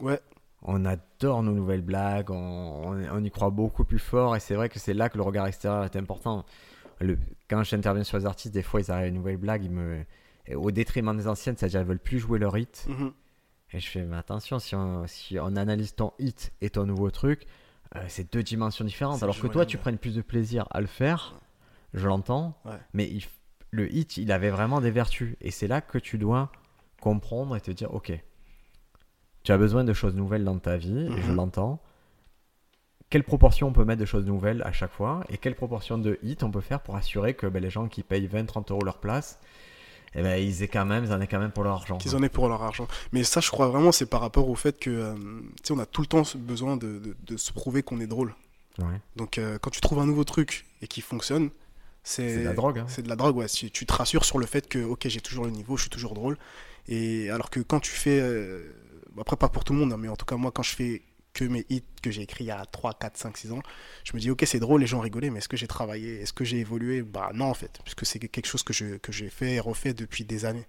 Ouais, On adore nos nouvelles blagues, on, on- on y croit beaucoup plus fort, et c'est vrai que c'est là que le regard extérieur est important. Le, quand j'interviens sur les artistes, des fois ils arrivent à une nouvelle blague, ils me, et au détriment des anciennes, c'est-à-dire ils veulent plus jouer leur hit. mhm. Et je fais, mais attention, si on, si on analyse ton hit et ton nouveau truc, euh, c'est deux dimensions différentes. Alors que toi, tu prennes plus de plaisir à le faire, je l'entends, Ouais. mais il le hit, il avait vraiment des vertus. Et c'est là que tu dois comprendre et te dire, ok, tu as besoin de choses nouvelles dans ta vie, et je Mhm. l'entends. Quelle proportion on peut mettre de choses nouvelles à chaque fois et quelle proportion de hits on peut faire pour assurer que ben, les gens qui payent 20-30 euros leur place, eh ben, ils aient quand même, ils en aient quand même pour leur argent. qu'ils en aient pour leur argent. Mais ça, je crois vraiment, c'est par rapport au fait que, euh, on a tout le temps besoin de, de- de se prouver qu'on est drôle. Ouais. Donc, euh, quand tu trouves un nouveau truc et qui fonctionne, c'est de la drogue. hein. C'est de la drogue, ouais. Tu, tu te rassures sur le fait que, ok, j'ai toujours le niveau, je suis toujours drôle. Et alors que quand tu fais. euh, après, pas pour tout le monde, hein, mais en tout cas, moi, quand je fais que mes hits que j'ai écrits il y a 3, 4, 5, 6 ans, je me dis, ok, c'est drôle, les gens rigolaient, mais est-ce que j'ai travaillé? Est-ce que j'ai évolué? Bah non, en fait, puisque c'est quelque chose que je- que j'ai fait et refait depuis des années.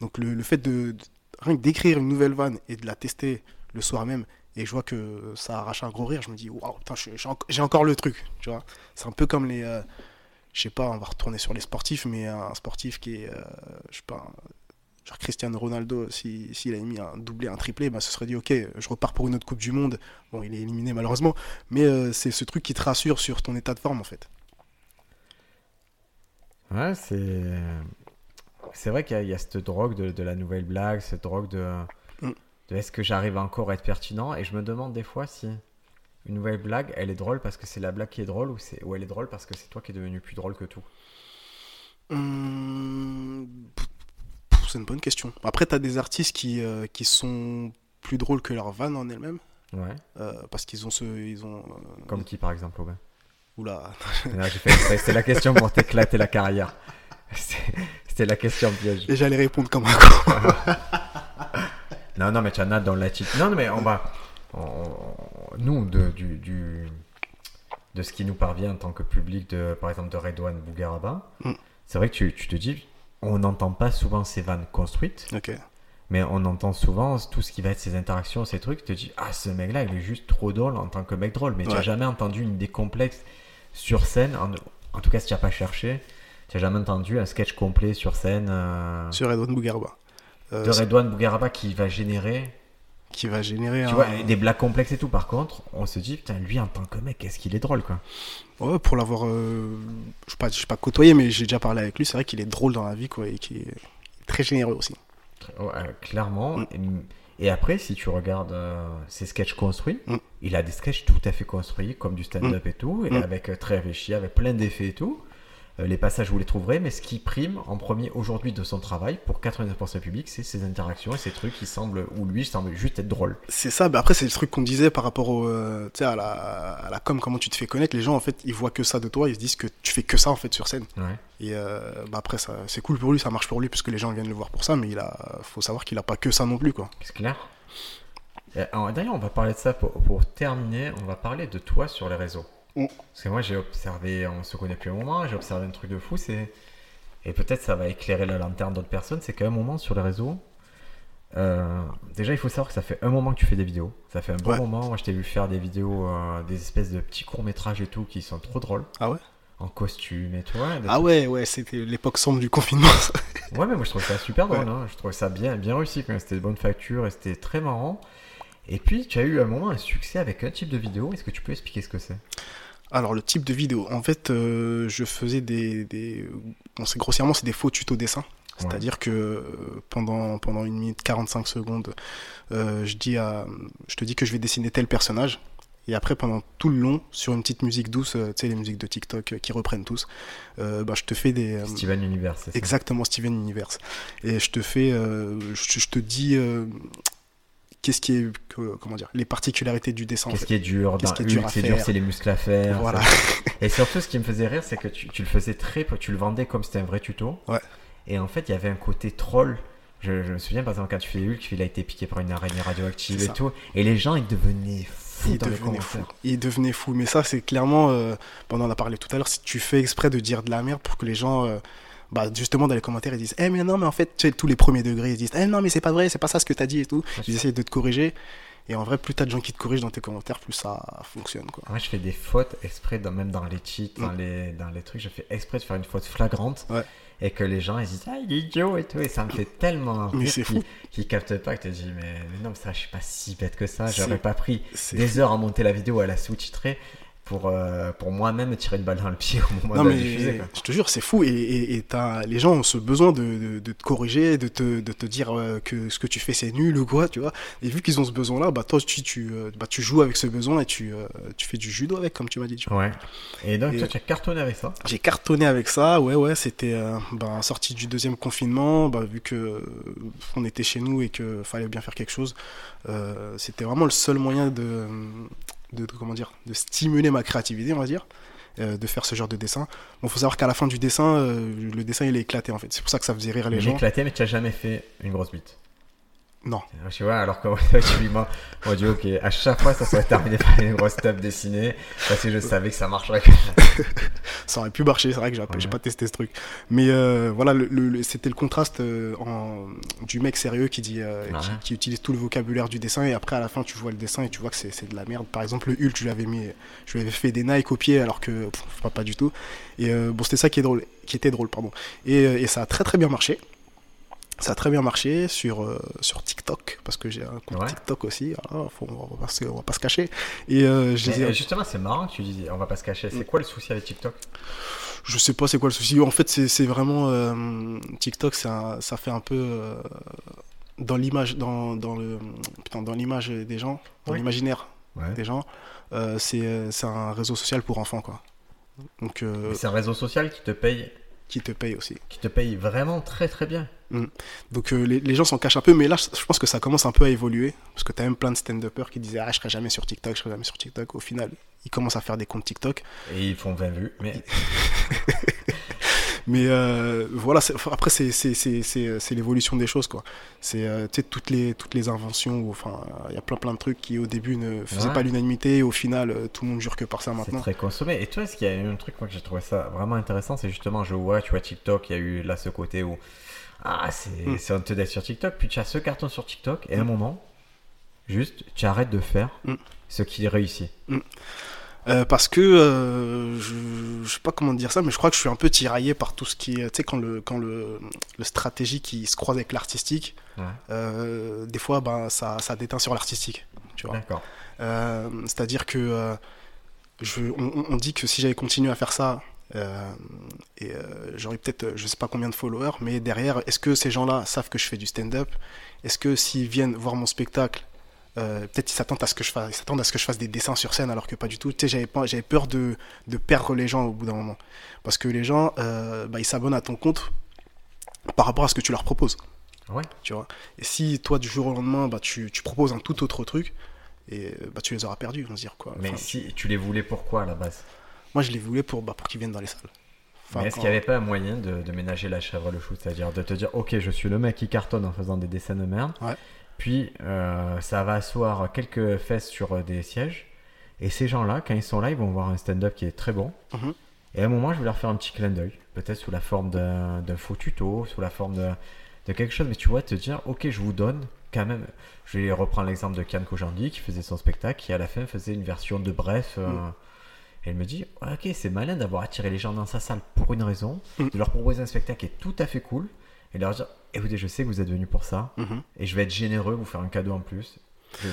Donc, le, le fait de, rien que d'écrire une nouvelle vanne et de la tester le soir même, et je vois que ça arrache un gros rire, je me dis, waouh, putain, j'ai encore le truc, tu vois. C'est un peu comme les. euh, je sais pas, on va retourner sur les sportifs, mais un sportif qui est, euh, je sais pas, genre Cristiano Ronaldo, s'il si, mis un doublé, un triplé, bah, ce serait dit, ok, je repars pour une autre Coupe du Monde. Bon, il est éliminé malheureusement, mais euh, c'est ce truc qui te rassure sur ton état de forme, en fait. Ouais, c'est. C'est vrai qu'il y, a- il y a cette drogue de, de la nouvelle blague, cette drogue de. Mm. de est-ce que j'arrive encore à être pertinent? Et je me demande des fois si une nouvelle blague, elle est drôle parce que c'est la blague qui est drôle ou, c'est, ou elle est drôle parce que c'est toi qui es devenu plus drôle que tout. Hum, C'est une bonne question. Après, tu as des artistes qui, euh, qui sont plus drôles que leur vanne en elle-même, Ouais. euh, parce qu'ils ont ce. Ils ont, euh, Comme qui par exemple, Aubin? Oula, *laughs* C'est la question pour t'éclater la carrière. *laughs* C'est- C'était la question piège. et j'allais répondre comme un con. *laughs* Non, non, mais tu en as dans l'attitude. Non, non, mais on va. on- nous, de, du, du- de ce qui nous parvient en tant que public, de, par exemple, de Redouane Bougaraba, Mm. c'est vrai que tu, tu te dis, on n'entend pas souvent ces vannes construites, mais on entend souvent tout ce qui va être ses interactions, ces trucs. Tu te dis, ah, ce mec-là, il est juste trop drôle en tant que mec drôle, mais tu n'as Ouais. jamais entendu une idée complexe sur scène. En, en tout cas, si tu n'as pas cherché, tu n'as jamais entendu un sketch complet sur scène euh, Sur Edouard Bougarba. Euh, de Redouane Bougaraba qui va générer qui va générer tu un... vois, des blagues complexes et tout. Par contre, on se dit, putain, lui, en tant que mec, est-ce qu'il est drôle, quoi. Ouais, pour l'avoir, euh, je sais pas, je sais pas côtoyé, mais j'ai déjà parlé avec lui. C'est vrai qu'il est drôle dans la vie, quoi, et qui est très généreux aussi. Ouais, euh, clairement. Mm. Et après, si tu regardes euh, ses sketchs construits, Mm. il a des sketchs tout à fait construits, comme du stand-up et tout, et Mm. avec très réfléchi, avec plein d'effets et tout. Euh, les passages, vous les trouverez, mais ce qui prime en premier aujourd'hui de son travail, pour 99% du public, c'est ses interactions et ces trucs qui semblent, ou lui, semble juste être drôle. C'est ça, mais après c'est le truc qu'on disait par rapport au, euh, à la, à la com, comment tu te fais connaître. Les gens en fait, ils voient que ça de toi, ils se disent que tu fais que ça en fait sur scène. Ouais. Et euh, bah après ça, c'est cool pour lui, ça marche pour lui parce que les gens viennent le voir pour ça, mais il a, faut savoir qu'il a pas que ça non plus quoi. C'est clair alors, D'ailleurs, on va parler de ça pour, pour terminer. On va parler de toi sur les réseaux. Mm. Parce que moi, j'ai observé, on se connaît depuis un moment, j'ai observé un truc de fou. C'est et peut-être ça va éclairer la lanterne d'autres personnes. C'est qu'à un moment sur les réseaux, euh, déjà, il faut savoir que ça fait un moment que tu fais des vidéos. Ça fait un bon Ouais. moment. Moi, je t'ai vu faire des vidéos, euh, des espèces de petits courts métrages et tout qui sont trop drôles. Ah ouais? En costume et tout. ouais, Ah ouais, ouais, c'était l'époque sombre du confinement. Ouais, mais moi je trouve ça super *laughs* drôle. Ouais. hein. Je trouve ça bien, bien réussi. C'était de bonne facture et c'était très marrant. Et puis, tu as eu à un moment un succès avec un type de vidéo. Est-ce que tu peux expliquer ce que c'est? Alors le type de vidéo, en fait, euh, je faisais des, des bon, grossièrement c'est des faux tutos dessin. C'est-à-dire que euh, pendant, pendant une minute 45 secondes, euh, je, dis à, je te dis que je vais dessiner tel personnage. Et après, pendant tout le long, sur une petite musique douce, tu sais, les musiques de TikTok qui reprennent tous, euh, bah, je te fais des. Steven Universe, ça? Exactement, Steven Universe. Et je te fais. je, je te dis. Qu'est-ce qui est. que- comment dire Les particularités du dessin. Qu'est-ce qui est dur Qu'est-ce qui est dur c'est dur, c'est les muscles à faire. Voilà. *laughs* Et surtout, ce qui me faisait rire, c'est que tu, tu le faisais très. Tu le vendais comme c'était un vrai tuto. Ouais. Et en fait, il y avait un côté troll. Je, je me souviens, par exemple, quand tu fais Hulk, il a été piqué par une araignée radioactive et tout. Et les gens, ils devenaient fous Il dans les devenait fou. commentaires. Il devenait fou. Mais ça, c'est clairement, euh, on en a parlé tout à l'heure, si tu fais exprès de dire de la merde pour que les gens, euh, bah, justement, dans les commentaires, ils disent, eh, mais non, mais en fait, tu sais, tous les premiers degrés, ils disent, eh, non, mais c'est pas vrai, c'est pas ça ce que t'as dit et tout. Ils essayent de te corriger. Et en vrai, plus t'as de gens qui te corrigent dans tes commentaires, plus ça fonctionne, quoi. Moi, je fais des fautes exprès, dans- même dans les cheats, dans, Mm. les, dans les trucs, je fais exprès de faire une faute flagrante. Ouais. Et que les gens, ils disent, ah, il est idiot et tout. Et ça me fait tellement rire qu'ils qu'ils captent pas, que tu te dis, mais, mais non, mais ça, je suis pas si bête que ça. J'aurais pas pris des heures à monter la vidéo, à la sous-titrer pour, euh, pour moi-même tirer une balle dans le pied au moment Non de la mais diffuser. quoi. je te jure, c'est fou et, et, les gens ont ce besoin de, de, de te corriger, de te, de te dire euh, que ce que tu fais c'est nul ou quoi, tu vois. Et vu qu'ils ont ce besoin-là, bah toi tu, tu, euh, bah, tu joues avec ce besoin et tu, tu fais du judo avec, comme tu m'as dit. tu vois. Ouais. Et donc, Et- toi, tu as cartonné avec ça. J'ai cartonné avec ça, ouais ouais, c'était bah, sorti du deuxième confinement, bah, vu que on était chez nous et que fallait bien faire quelque chose. c'était vraiment le seul moyen de, de, de- comment dire, de stimuler ma créativité, on va dire. euh, de faire ce genre de dessin. Bon, faut savoir qu'à la fin du dessin, euh, le dessin il est éclaté en fait. C'est pour ça que ça faisait rire les Il gens. éclaté, mais tu n'as jamais fait une grosse bite. Non. *laughs* Tu vois, alors que m'as on dit, ok, à chaque fois, ça serait terminé par une grosse tape dessinée, parce que je savais que ça marcherait. *laughs* Ça aurait pu marcher, c'est vrai que j'ai Ouais. pas testé ce truc. Mais euh, voilà, le, le- le- c'était le contraste euh, en, du mec sérieux qui dit, euh, Ouais. qui, qui utilise tout le vocabulaire du dessin et après à la fin tu vois le dessin et tu vois que c'est de la merde. Par exemple, le Hulk, je lui avais mis, je lui avais fait des Nike au pied alors que pff, pas, pas du tout. Et bon, c'était ça qui est drôle, qui était drôle, pardon. Et, et ça a très très bien marché. Ça a très bien marché sur, euh, sur TikTok, parce que j'ai un compte Ouais. TikTok aussi, voilà, faut, on, va pas se, on va pas se cacher. Et euh, je les ai- euh, justement, c'est marrant que tu dis, on va pas se cacher. C'est quoi le souci avec TikTok? Je sais pas c'est quoi le souci. En fait, c'est vraiment euh, TikTok, ça, ça fait un peu dans l'image, dans, dans le putain, dans l'image des gens, dans Oui. l'imaginaire Ouais. des gens. c'est un réseau social pour enfants quoi. Donc C'est un réseau social qui te paye, qui te paye aussi. qui te paye vraiment très très bien. Donc euh, les, les gens s'en cachent un peu, mais là je pense que ça commence un peu à évoluer parce que t'as même plein de stand-uppers qui disaient ah je serai jamais sur TikTok, je serai jamais sur TikTok. Au final, ils commencent à faire des comptes TikTok. Et ils font 20 vues. Mais *laughs* Mais euh, voilà, c'est- après, c'est c'est- c'est- c'est- c'est l'évolution des choses, quoi. C'est euh, tu toutes les, toutes les inventions, enfin, il y a plein plein de trucs qui au début ne faisaient Ouais. pas l'unanimité, et au final, euh, tout le monde jure que par ça c'est maintenant. très consommé. Et toi, est-ce qu'il y a eu un truc moi, que j'ai trouvé ça vraiment intéressant C'est justement, je vois, tu vois, TikTok, il y a eu là ce côté où. Ah, c'est Mm. c'est honteux d'être sur TikTok. Puis tu as ce carton sur TikTok, et à un Mm. moment, juste, tu arrêtes de faire Mm. ce qui réussit. Euh, parce que, euh, je, je sais pas comment dire ça, mais je crois que je suis un peu tiraillé par tout ce qui est, tu sais, quand le, quand le, le stratégique qui se croise avec l'artistique, Ouais. euh, des fois, ben, ça, ça déteint sur l'artistique, tu vois. D'accord. C'est-à-dire que je, on, dit que si j'avais continué à faire ça, et j'aurais peut-être, je sais pas combien de followers, mais derrière, est-ce que ces gens-là savent que je fais du stand-up? Est-ce que s'ils viennent voir mon spectacle, euh, peut-être ils s'attendent à ce que je fasse, s'attendent à ce que je fasse des dessins sur scène, alors que pas du tout. Tu sais, j'avais pas, j'avais peur de, de perdre les gens au bout d'un moment, parce que les gens, euh, bah, ils s'abonnent à ton compte par rapport à ce que tu leur proposes. Ouais. Tu vois. Et si toi du jour au lendemain, bah, tu, tu proposes un tout autre truc, et bah, tu les auras perdus, on va dire quoi. Mais Enfin, si tu les voulais pourquoi à la base? Moi, je les voulais pour, bah, pour qu'ils viennent dans les salles. Enfin, Mais est-ce quand- qu'il n'y avait pas un moyen de, de ménager la chèvre le chou? C'est-à-dire de te dire, ok, je suis le mec qui cartonne en faisant des dessins de merde. Ouais. Puis euh, ça va asseoir quelques fesses sur euh, des sièges. Et ces gens-là, quand ils sont là, ils vont voir un stand-up qui est très bon. Mhm. Et à un moment, je vais leur faire un petit clin d'œil. Peut-être sous la forme d'un faux tuto, sous la forme de, de quelque chose. Mais tu vois, te dire, ok, je vous donne quand même. Je vais reprendre l'exemple de Kian Kojandi qui faisait son spectacle, qui à la fin faisait une version de bref. euh, Mm. Et elle me dit, ok, c'est malin d'avoir attiré les gens dans sa salle pour une raison, Mm. de leur proposer un spectacle qui est tout à fait cool, et de leur dire, écoutez, je sais que vous êtes venus pour ça, Mhm. et je vais être généreux, vous faire un cadeau en plus. Je-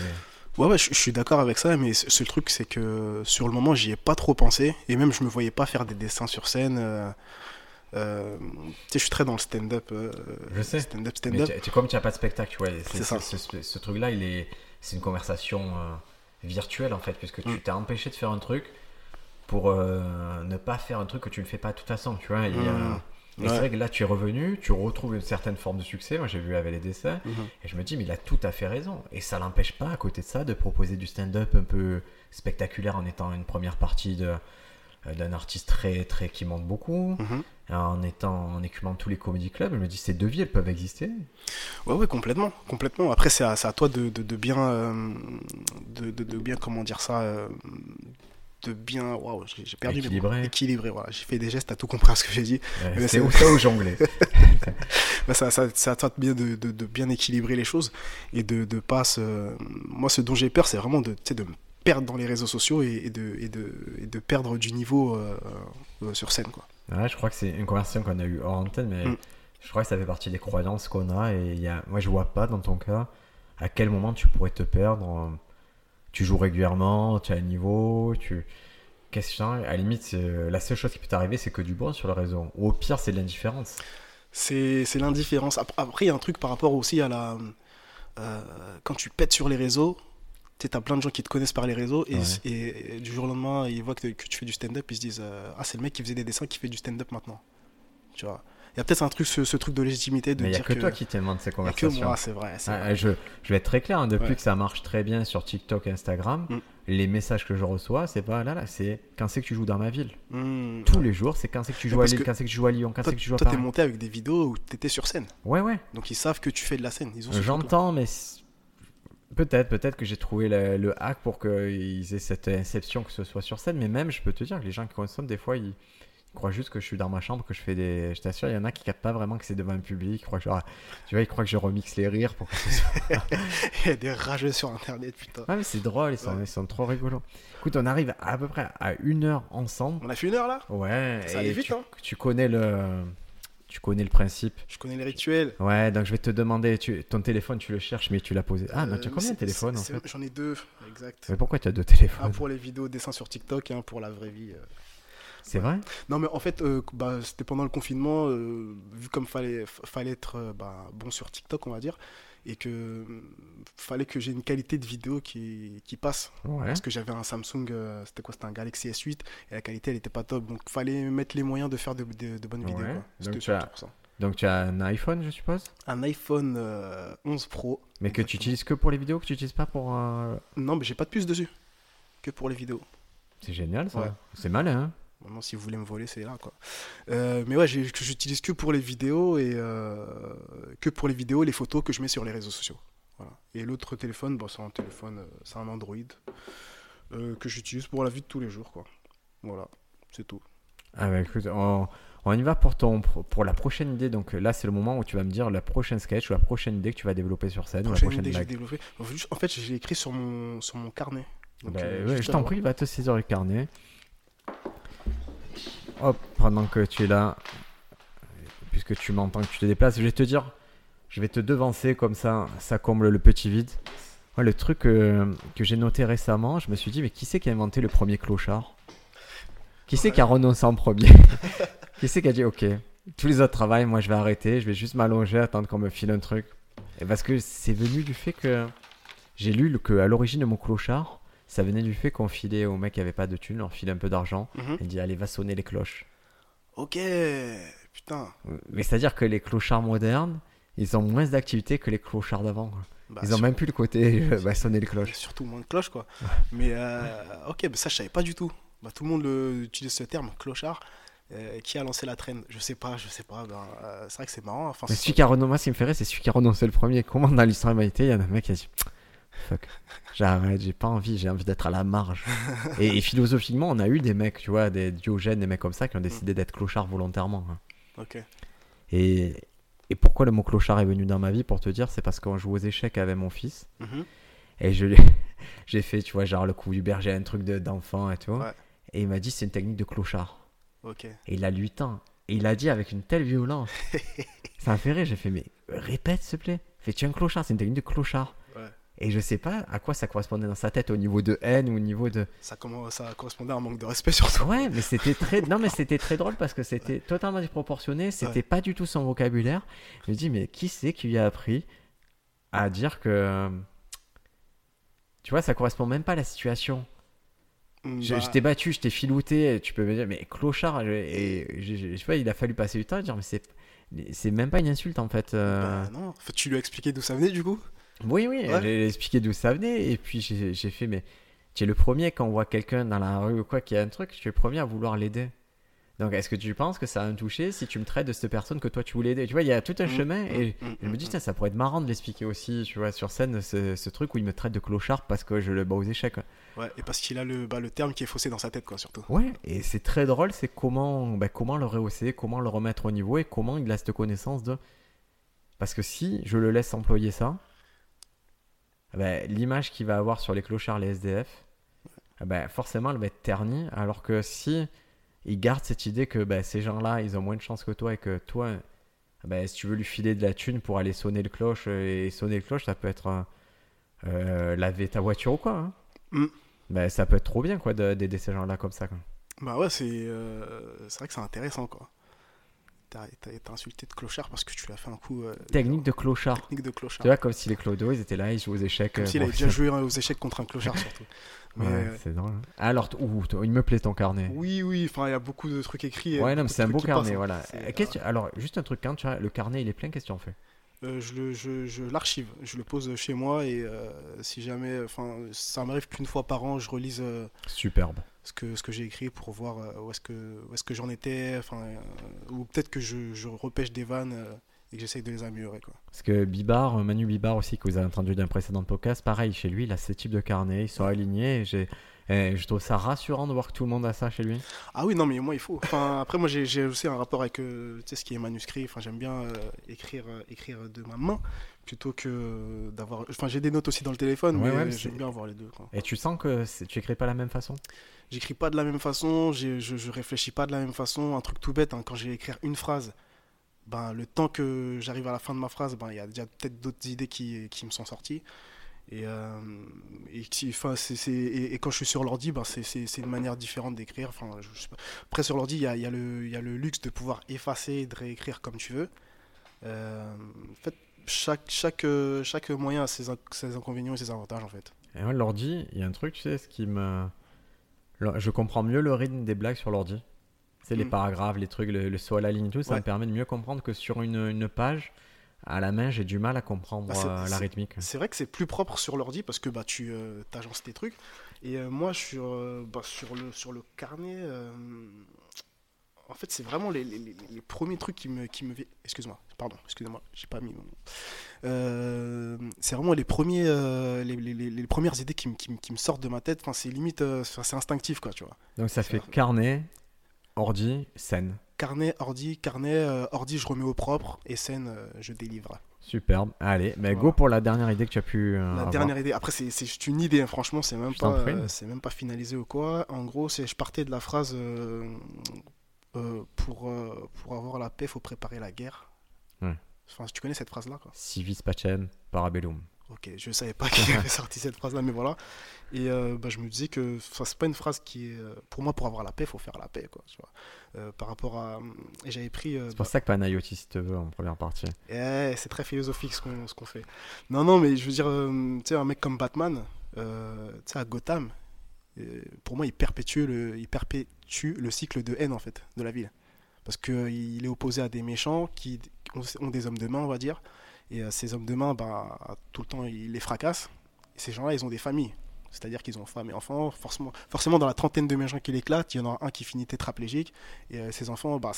Ouais, ouais, je, je suis d'accord avec ça, mais ce, ce truc, c'est que sur le moment, j'y ai pas trop pensé, et même je me voyais pas faire des dessins sur scène. euh, euh, tu sais, je suis très dans le stand-up. euh, Je sais. Stand-up, Mais stand-up. tu- tu- comme tu n'as pas de spectacle, tu vois, C'est ça. Ce, ce- ce truc-là, il est, c'est une conversation virtuelle en fait, puisque tu Mm. t'es empêché de faire un truc pour ne pas faire un truc que tu ne fais pas de toute façon, tu vois. et, Mm. Et Ouais. c'est vrai que là, tu es revenu, tu retrouves une certaine forme de succès. Moi, j'ai vu avec les dessins, Mhm. et je me dis, mais il a tout à fait raison. Et ça l'empêche pas, à côté de ça, de proposer du stand-up un peu spectaculaire en étant une première partie de euh, d'un artiste très très qui monte beaucoup Mhm. en étant en écumant tous les comédie clubs je me dis ces deux vies elles peuvent exister Ouais, ouais, complètement, complètement. Après, c'est à, toi de, de, de bien, euh, de bien, comment dire ça, euh, de bien, waouh, j'ai perdu mes mots. Équilibré. Équilibré, voilà. J'ai fait des gestes, t'as tout compris à ce que j'ai dit. Euh, Mais c'est c'est- ça ou jongler Bah, ça, ça, toi de bien, de, de, de bien équilibrer les choses et de, de pas se... Moi, ce dont j'ai peur, c'est vraiment de, de me perdre dans les réseaux sociaux et, et de, et, de, et de perdre du niveau euh, euh, sur scène, quoi. Ouais, je crois que c'est une conversation qu'on a eue hors antenne, mais Mm. je crois que ça fait partie des croyances qu'on a. Et y a... moi, je vois pas dans ton cas à quel moment tu pourrais te perdre. Tu joues régulièrement, tu as un niveau, tu. Question, à la limite, c'est- la seule chose qui peut t'arriver, c'est que du bon sur le réseau. Ou au pire, c'est de l'indifférence. C'est c'est l'indifférence. Ap- Après, il y a un truc par rapport aussi à la... euh, quand tu pètes sur les réseaux, tu as plein de gens qui te connaissent par les réseaux et, Ouais. et- et du jour au lendemain, ils voient que, que tu fais du stand-up, ils se disent euh, Ah, c'est le mec qui faisait des dessins qui fait du stand-up maintenant. Tu vois? Il y a peut-être un truc, ce, ce truc de légitimité de mais il n'y a dire que, que. toi qui t'inventes ces il y a que conversations. moi, c'est vrai. Ah, vrai. je, je vais être très clair, hein, depuis Ouais. que ça marche très bien sur TikTok et Instagram, Mm. les messages que je reçois, c'est pas là, là, c'est quand c'est que tu joues dans ma ville. Hmm. Tous les jours, c'est quand c'est que tu joues à Lille, quand c'est que tu joues à Lyon, quand c'est que tu joues à toi, t'es monté avec des vidéos où t'étais sur scène. Ouais, ouais, Donc ils savent que tu fais de la scène. J'entends, mais peut-être, peut-être que j'ai trouvé le, le hack pour qu'ils aient cette inception que ce soit sur scène, mais même, je peux te dire que les gens qui consomment, des fois, ils, ils croient juste que je suis dans ma chambre, que je fais des. Je t'assure, il y en a qui captent pas vraiment que c'est devant un public. Ils croient genre, tu vois, ils croient que je remixe les rires pour que ce soit. *laughs* Il y a des rageux sur internet, putain. Ouais, mais c'est drôle, ils sont, Ouais. ils sont trop rigolos. Écoute, on arrive à peu près à une heure ensemble. On a fait une heure là? Ouais, Ça allait vite, tu, hein. tu connais le. Tu connais le principe. Je connais les rituels. Ouais, donc je vais te demander, tu, ton téléphone, tu le cherches, mais tu l'as posé. Ah, non, tu as Euh, combien de téléphones J'en ai deux, exact. Mais pourquoi tu as deux téléphones? Un pour les vidéos dessins sur TikTok et un pour la vraie vie. C'est vrai? Non, mais en fait, euh, bah, c'était pendant le confinement, euh, vu comme fallait, fallait être euh, bah, bon sur TikTok, on va dire, et que euh, fallait que j'ai une qualité de vidéo qui, qui passe. Ouais. Parce que j'avais un Samsung, euh, c'était quoi C'était un Galaxy S8, et la qualité, elle était pas top. Donc, fallait mettre les moyens de faire de, de- de bonnes Ouais. vidéos. C'était tu as- surtout pour ça. Donc tu as un iPhone, je suppose? Un iPhone euh, 11 Pro. Mais que tu utilises que pour les vidéos, que tu n'utilises pas pour. euh, Non, mais j'ai pas de puce dessus. Que pour les vidéos. C'est génial ça. Ouais. C'est malin. hein Maintenant, si vous voulez me voler, c'est là, quoi. Euh, mais ouais, j'utilise que pour les vidéos et euh, que pour les vidéos les photos que je mets sur les réseaux sociaux. Voilà. Et l'autre téléphone, bon, c'est un téléphone, euh, c'est un Android euh, que j'utilise pour la vie de tous les jours, quoi. Voilà, c'est tout. Ah bah écoute, on, on y va pour, ton, pour la prochaine idée. Donc là, c'est le moment où tu vas me dire la prochaine sketch ou la prochaine idée que tu vas développer sur scène ou la Prochaine idée que. En fait, j'ai écrit sur mon, sur mon carnet. Donc, Bah, ouais, je t'en prie, va te saisir le carnet. Hop, pendant que tu es là, puisque tu m'entends que tu te déplaces, je vais te dire, je vais te devancer comme ça, ça comble le petit vide. Le truc euh, que j'ai noté récemment, je me suis dit, mais qui c'est qui a inventé le premier clochard? Qui c'est qui a renoncé en premier? *laughs* Qui c'est qui a dit ok, tous les autres travaillent, moi je vais arrêter, je vais juste m'allonger, attendre qu'on me file un truc. Et parce que c'est venu du fait que j'ai lu que à l'origine de mon clochard, ça venait du fait qu'on filait aux mecs qui avaient pas de thunes, on filait un peu d'argent, Mhm. et dit allez va sonner les cloches. Ok, putain. Mais c'est-à-dire que les clochards modernes, ils ont moins d'activité que les clochards d'avant. Bah, Ils ont sur- même plus le côté euh, bah, sonner les cloches. Surtout moins de cloches, quoi. Mais euh, ok, mais ça, je savais pas du tout. Bah, tout le monde le- utilise ce terme, clochard. Euh, qui a lancé la traîne Je sais pas, je sais pas. Ben, euh, c'est vrai que c'est marrant. Enfin, Mais c'est- celui qui a renoncé, moi, ce qui me fait rire, c'est celui qui a renoncé le premier. Comment dans l'histoire de l'humanité, il y en a un mec qui a dit Fuck, j'arrête, j'ai pas envie, j'ai envie d'être à la marge. *laughs* et, et philosophiquement, on a eu des mecs, tu vois, des Diogènes, des mecs comme ça qui ont décidé d'être clochards volontairement. hein. Ok. Et, et pourquoi le mot clochard est venu dans ma vie Pour te dire, c'est parce qu'on joue aux échecs avec mon fils. Mhm. Et je *laughs* j'ai fait, tu vois, genre le coup du berger, un truc de- d'enfant et tout. Ouais. Et il m'a dit, c'est une technique de clochard. Ok. Et il a 8 ans. Et il a dit avec une telle violence. *laughs* ça m'a fait rire. J'ai fait, mais répète, s'il te plaît. Fais, tu es un clochard? C'est une technique de clochard. Et je sais pas à quoi ça correspondait dans sa tête, au niveau de haine ou au niveau de. Ça, comment, ça correspondait à un manque de respect, *laughs* surtout. Ouais, mais c'était très. Non, mais *laughs* c'était très drôle parce que c'était totalement déproportionné. C'était Ouais. pas du tout son vocabulaire. Je me dis, mais qui c'est qui lui a appris à dire que. Tu vois, ça correspond même pas à la situation. Mm, Je, bah, je t'ai battu, je t'ai filouté, tu peux me dire, mais clochard, je- et je, je- je sais pas, il a fallu passer du temps à dire, mais c'est, c'est même pas une insulte en fait. euh. bah, non. En fait, tu lui as expliqué d'où ça venait, du coup? Oui, oui, Ouais. j'ai expliqué d'où ça venait, et puis j'ai, fait, mais tu es le premier quand on voit quelqu'un dans la rue ou quoi qui a un truc, tu es le premier à vouloir l'aider. Donc est-ce que tu penses que ça a un touché si tu me traites de cette personne que toi tu voulais aider? Tu vois, il y a tout un Mm, chemin, mm, et mm, je me mm, dis, tiens, ça pourrait être marrant de l'expliquer aussi, tu vois, sur scène, ce, ce truc où il me traite de clochard parce que je le bats aux échecs. Ouais, et parce qu'il a le, bah, le terme qui est faussé dans sa tête, quoi, surtout. Ouais, et c'est très drôle, c'est comment, bah, comment le rehausser, comment le remettre au niveau et comment il a cette connaissance de. Parce que si je le laisse employer ça, bah, l'image qu'il va avoir sur les clochards, les SDF, bah, forcément elle va être ternie. Alors que si il garde cette idée que bah, ces gens-là, ils ont moins de chance que toi et que toi, bah, si tu veux lui filer de la thune pour aller sonner le cloche euh, et sonner le cloche, ça peut être euh, euh, laver ta voiture ou quoi. hein. Mm. Bah, ça peut être trop bien quoi de- d'aider ces gens-là comme ça. Quoi. Bah ouais, c'est euh, c'est vrai que c'est intéressant, quoi. T'as insulté de clochard parce que tu lui as fait un coup. euh, Technique de clochard. technique de clochard. Tu vois, comme si les clodos, ils étaient là, ils jouaient aux échecs. Comme euh, s'il bon, avait déjà joué aux échecs contre un clochard, surtout. *laughs* Mais, Ouais, euh, c'est drôle. hein. Alors, t- ouh, il me plaît ton carnet. oui, oui, enfin, il y a beaucoup de trucs écrits. ouais, non, mais c'est un beau carnet, passent, hein. voilà. Euh, que- Alors, juste un truc, quand tu as le carnet, il est plein, qu'est-ce que tu en fais? Euh, je le- je, je l'archive, je le pose chez moi et euh, si jamais, enfin, ça m'arrive qu'une fois par an, je relise euh, Superbe. Ce que ce que j'ai écrit pour voir euh, où est-ce que où est-ce que j'en étais, enfin, euh, ou peut-être que je, je repêche des vannes euh, et que j'essaye de les améliorer, quoi. Parce que Bibar, Manu Bibar aussi, que vous avez entendu d'un précédent podcast, pareil, chez lui, il a ce type de carnet, ils sont alignés. et j'ai- et je trouve ça rassurant de voir que tout le monde a ça chez lui. Ah oui, non, mais moi il faut. Enfin, après, moi j'ai j'ai aussi un rapport avec euh, tu sais, ce qui est manuscrit. Enfin, j'aime bien euh, écrire, euh, écrire de ma main plutôt que d'avoir. Enfin, j'ai des notes aussi dans le téléphone, Ouais, mais ouais, mais c'est- j'aime bien avoir les deux. quoi. Et tu sens que tu écris pas la même façon? J'écris pas de la même façon, je, je réfléchis pas de la même façon. Un truc tout bête, hein, quand j'ai écrire une phrase, ben, le temps que j'arrive à la fin de ma phrase, ben, il y a déjà peut-être d'autres idées qui, qui me sont sorties. Et, euh, et, qui- et, et quand je suis sur l'ordi, ben, c'est- une manière différente d'écrire. Après, sur l'ordi, il y a, y, a y a le luxe de pouvoir effacer et de réécrire comme tu veux. Euh, en fait, chaque, chaque, euh, chaque moyen a ses, inc- ses inconvénients et ses avantages, en fait. Et moi, l'ordi, il y a un truc, tu sais, ce qui me. Je comprends mieux le rythme des blagues sur l'ordi. C'est les Mm. paragraphes, les trucs, le, le saut à la ligne et tout, ça me permet de mieux comprendre que sur une, une page, à la main, j'ai du mal à comprendre Bah, euh, la rythmique. C'est vrai que c'est plus propre sur l'ordi parce que bah, tu euh, agences tes trucs. Et euh, moi, sur, bah, sur, le, sur le carnet, en fait, c'est vraiment les, les- premiers trucs qui me, qui me Excuse-moi, pardon, excusez-moi, j'ai pas mis mon. Euh, c'est vraiment les, premiers, euh, les, les- les- les premières idées qui, me- qui, me- qui me sortent de ma tête. Enfin, c'est limite, euh, c'est instinctif, quoi, tu vois. Donc ça fait carnet, ordi, scène. Carnet, ordi, carnet, euh, ordi, je remets au propre et scène, je délivre. Superbe. Allez, mais go Voilà. pour la dernière idée que tu as pu La avoir. dernière idée, après c'est juste une idée, hein, franchement, c'est même, Je pas, c'est même pas finalisé ou quoi. En gros, c'est je partais de la phrase pour, pour avoir la paix, faut préparer la guerre. Ouais. Enfin, tu connais cette phrase-là, quoi. Civis pacem, parabellum. Ok, je savais pas qu'il avait *laughs* sorti cette phrase-là, mais voilà. Et euh, bah, je me disais que c'est pas une phrase qui est. euh, Pour moi, pour avoir la paix, il faut faire la paix, quoi. Tu vois. Euh, par rapport à. Et j'avais pris. euh, C'est pour ça que Panayotis si te veut en première partie. Eh, c'est très philosophique ce qu'on ce qu'on fait. Non, non, mais je veux dire, tu sais, un mec comme Batman, tu sais, à Gotham, pour moi, il perpétue, le, il perpétue le cycle de haine, en fait, de la ville. Parce qu'il est opposé à des méchants qui ont, des hommes de main, on va dire. Et euh, ces hommes de main, bah, tout le temps, ils les fracassent. Ces gens-là, ils ont des familles. C'est-à-dire qu'ils ont femme et enfants. Forcément, dans la trentaine de méchants qui l'éclatent, il y en a un qui finit tétraplégique. Et euh, ces enfants, bah,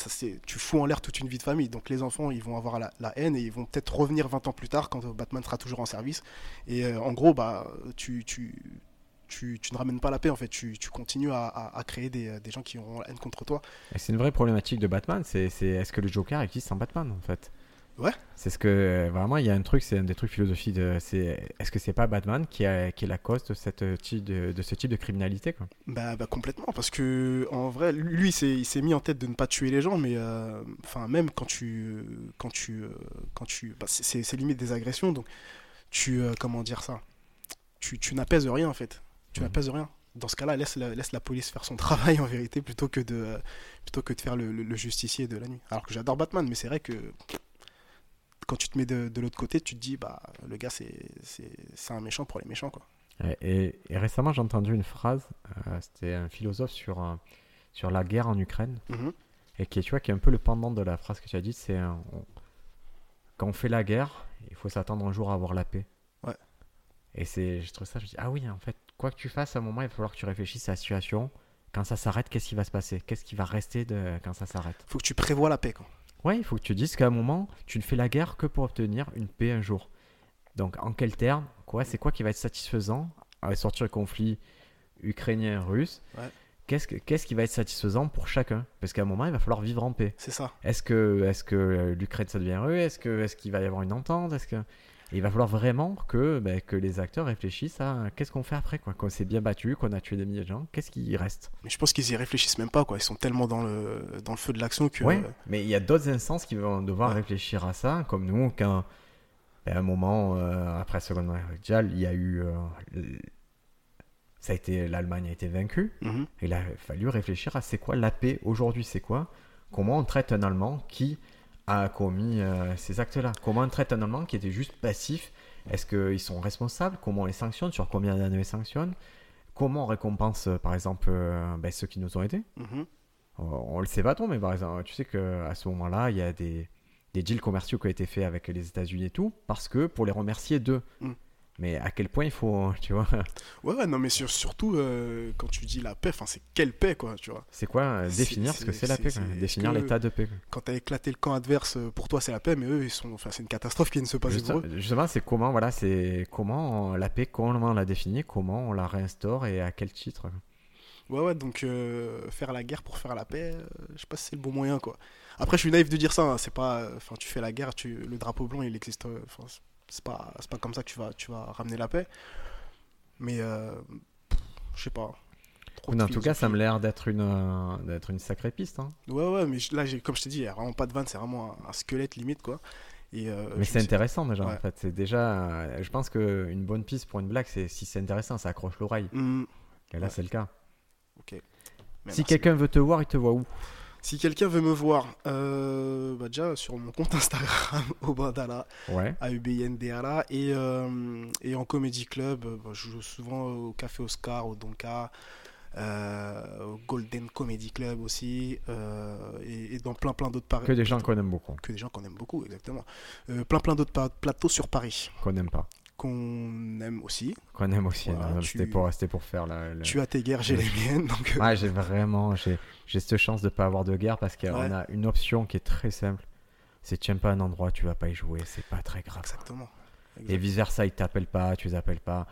tu fous en l'air toute une vie de famille. Donc les enfants, ils vont avoir la, haine et ils vont peut-être revenir 20 ans plus tard quand Batman sera toujours en service. Et euh, en gros, bah, tu, tu, tu, tu ne ramènes pas la paix en fait. Tu, tu continues à, à- à créer des, euh, des gens qui auront la haine contre toi. Et c'est une vraie problématique de Batman, c'est est-ce que le Joker existe sans Batman en fait? Ouais. C'est ce que euh, vraiment il y a un truc, c'est un des trucs philosophiques. de- C'est est-ce que c'est pas Batman qui, a- qui est la cause de, cette type de, de ce type de criminalité quoi? Bah, bah, complètement, parce que en vrai, lui, il s'est- mis en tête de ne pas tuer les gens, mais euh, enfin même quand tu, quand tu, euh, quand tu, bah, c'est- limite des agressions, donc tu, euh, comment dire ça, tu, tu n'apaises rien en fait, tu Mhm. n'apaises rien. Dans ce cas-là, laisse la, laisse la police faire son *laughs* travail en vérité plutôt que de, euh, plutôt que de faire le, le- le justicier de la nuit. Alors que j'adore Batman, mais c'est vrai que quand tu te mets de, de l'autre côté, tu te dis bah le gars c'est c'est c'est un méchant pour les méchants quoi. Et, récemment j'ai entendu une phrase, euh, c'était un philosophe sur, euh, sur la guerre en Ukraine, Mhm. et qui est, tu vois, qui est un peu le pendant de la phrase que tu as dit, c'est euh, quand on fait la guerre, il faut s'attendre un jour à avoir la paix. Ouais. Et c'est, je trouve ça, je dis, ah oui, en fait, quoi que tu fasses, à un moment, il va falloir que tu réfléchisses à la situation. Quand ça s'arrête, qu'est-ce qui va se passer? Qu'est-ce qui va rester de... quand ça s'arrête? Faut que tu prévois la paix quoi. Ouais, il faut que tu dises qu'à un moment, tu ne fais la guerre que pour obtenir une paix un jour. Donc, en quel terme? Quoi, C'est quoi qui va être satisfaisant? À sortir le conflit ukrainien-russe Ouais. Qu'est-ce, que- qu'est-ce qui va être satisfaisant pour chacun? Parce qu'à un moment, il va falloir vivre en paix. C'est ça. Est-ce que, est-ce que euh, l'Ukraine ça devient heureux Est-ce que, est-ce qu'il va y avoir une entente? Est-ce que Et il va falloir vraiment que, ben, que les acteurs réfléchissent à qu'est-ce qu'on fait après quoi. Qu'on s'est bien battu, qu'on a tué des milliers de gens, qu'est-ce qui reste? Mais je pense qu'ils y réfléchissent même pas, quoi. Ils sont tellement dans le, dans le feu de l'action que. Ouais, mais il y a d'autres instances qui vont devoir Ouais. réfléchir à ça, comme nous, quand ben, à un moment euh, après la Seconde Guerre mondiale, il y a eu, euh, ça a été, l'Allemagne a été vaincue. mhm. Il a fallu réfléchir à c'est quoi la paix aujourd'hui, c'est quoi? Comment on traite un Allemand qui a commis euh, ces actes-là Comment on traite un Allemand qui était juste passif Est-ce qu'ils sont responsables? Comment on les sanctionne? Sur combien d'années on les sanctionne? Comment on récompense, euh, par exemple, euh, ben, ceux qui nous ont aidés? Mhm. on, on le sait pas trop, mais par exemple, tu sais qu'à ce moment-là, il y a des, des deals commerciaux qui ont été faits avec les États-Unis et tout, parce que pour les remercier d'eux. Mm. Mais à quel point il faut, tu vois, Ouais, ouais, non, mais sur- surtout euh, quand tu dis la paix, enfin, c'est quelle paix, quoi, tu vois? c'est quoi euh, définir ce que c'est- la paix, quoi? définir l'état de paix. quoi? Quand t'as éclaté le camp adverse, euh, pour toi, c'est la paix, mais eux, ils sont. Enfin, c'est une catastrophe qui de se passer Juste- pour eux. justement, c'est comment, voilà, c'est comment on- la paix, comment on la définit, comment on la réinstaure et à quel titre. Ouais, ouais, donc euh, faire la guerre pour faire la paix, euh, je sais pas si c'est le bon moyen, quoi. Après, je suis naïf de dire ça, hein, c'est pas. Enfin, tu fais la guerre, tu, le drapeau blanc, il existe. C'est- pas, c'est pas comme ça que tu vas, tu vas ramener la paix. Mais, euh, je sais pas. Mais en tout cas, ça me l'air d'être une, euh, d'être une sacrée piste. hein. Ouais, ouais, mais là, j'ai- comme je t'ai dit, il n'y a vraiment pas de vanne, c'est vraiment un, un squelette limite, quoi. Et, euh, Mais c'est intéressant déjà, en fait. C'est déjà, je pense qu'une bonne piste pour une blague, c'est si c'est intéressant, ça accroche l'oreille. Hmm, Et là, Ouais. c'est le cas. ok. Mais Si quelqu'un veut te voir, il te voit où? Si quelqu'un veut me voir, euh, bah déjà sur mon compte Instagram, *laughs* Obandala, Ouais. A-U-B-I-N-D-A-L-A, et, euh, et en comédie club, euh, bah, je joue souvent au Café Oscar, au Donka, euh, au Golden Comedy Club aussi, et, et dans plein plein d'autres par- Que des gens qu'on aime beaucoup, que des gens qu'on aime beaucoup, exactement. Plein plein d'autres plateaux sur Paris qu'on n'aime pas, qu'on aime aussi. qu'on aime aussi. Voilà, C'était pour, pour faire la. la- Tu as tes guerres, j'ai les miennes, donc euh, Ouais, j'ai vraiment, j'ai, j'ai cette chance de pas avoir de guerre parce qu'on Ouais. a une option qui est très simple. C'est tu aimes pas un endroit, tu vas pas y jouer, c'est pas très grave. exactement. Et vice versa, ils t'appellent pas, tu les appelles pas.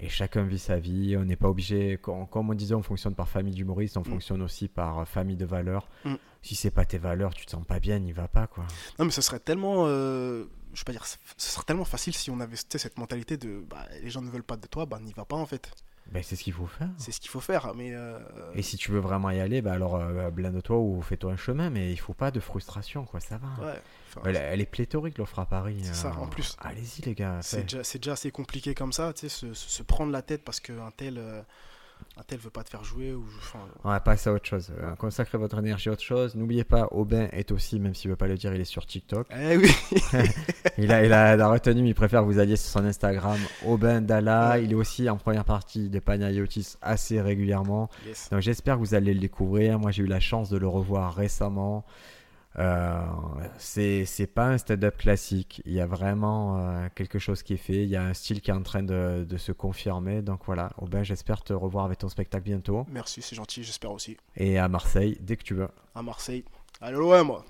Et chacun vit sa vie. On n'est pas obligé, com- comme on disait, on fonctionne par famille d'humoristes, on Mm. fonctionne aussi par euh, famille de valeurs. Mm. Si c'est pas tes valeurs, tu te sens pas bien, n'y va pas quoi. Non, mais ce serait tellement. euh, je vais pas dire. Ce serait tellement facile si on avait cette mentalité de. Bah, les gens ne veulent pas de toi, bah n'y va pas en fait. Ben, c'est ce qu'il faut faire. C'est ce qu'il faut faire. Mais euh, Et si tu veux vraiment y aller, bah alors euh, blinde-toi ou fais-toi un chemin, mais il faut pas de frustration, quoi, ça va. ouais, Elle, elle est pléthorique l'offre à Paris. C'est ça, euh, en plus. Allez-y les gars. c'est déjà, assez compliqué comme ça, tu sais, se, se- se prendre la tête parce qu'un tel, euh, un tel veut pas te faire jouer. Ou, enfin, On va passer à autre chose. Euh, Consacrez votre énergie à autre chose. N'oubliez pas, Aubin est aussi, même s'il veut pas le dire, il est sur TikTok. eh oui, *laughs* Il a, il a la retenue, il préfère que vous alliez sur son Instagram, Aubin Dalla. Il est aussi en première partie de Panayotis assez régulièrement. yes. Donc j'espère que vous allez le découvrir. Moi j'ai eu la chance de le revoir récemment. Euh, c'est pas un stand-up classique. Il y a vraiment euh, quelque chose qui est fait. Il y a un style qui est en train de, de se confirmer. Donc voilà, Aubin, j'espère te revoir avec ton spectacle bientôt. Merci, c'est gentil, j'espère aussi. Et à Marseille, dès que tu veux. À Marseille. Allez, loin, moi.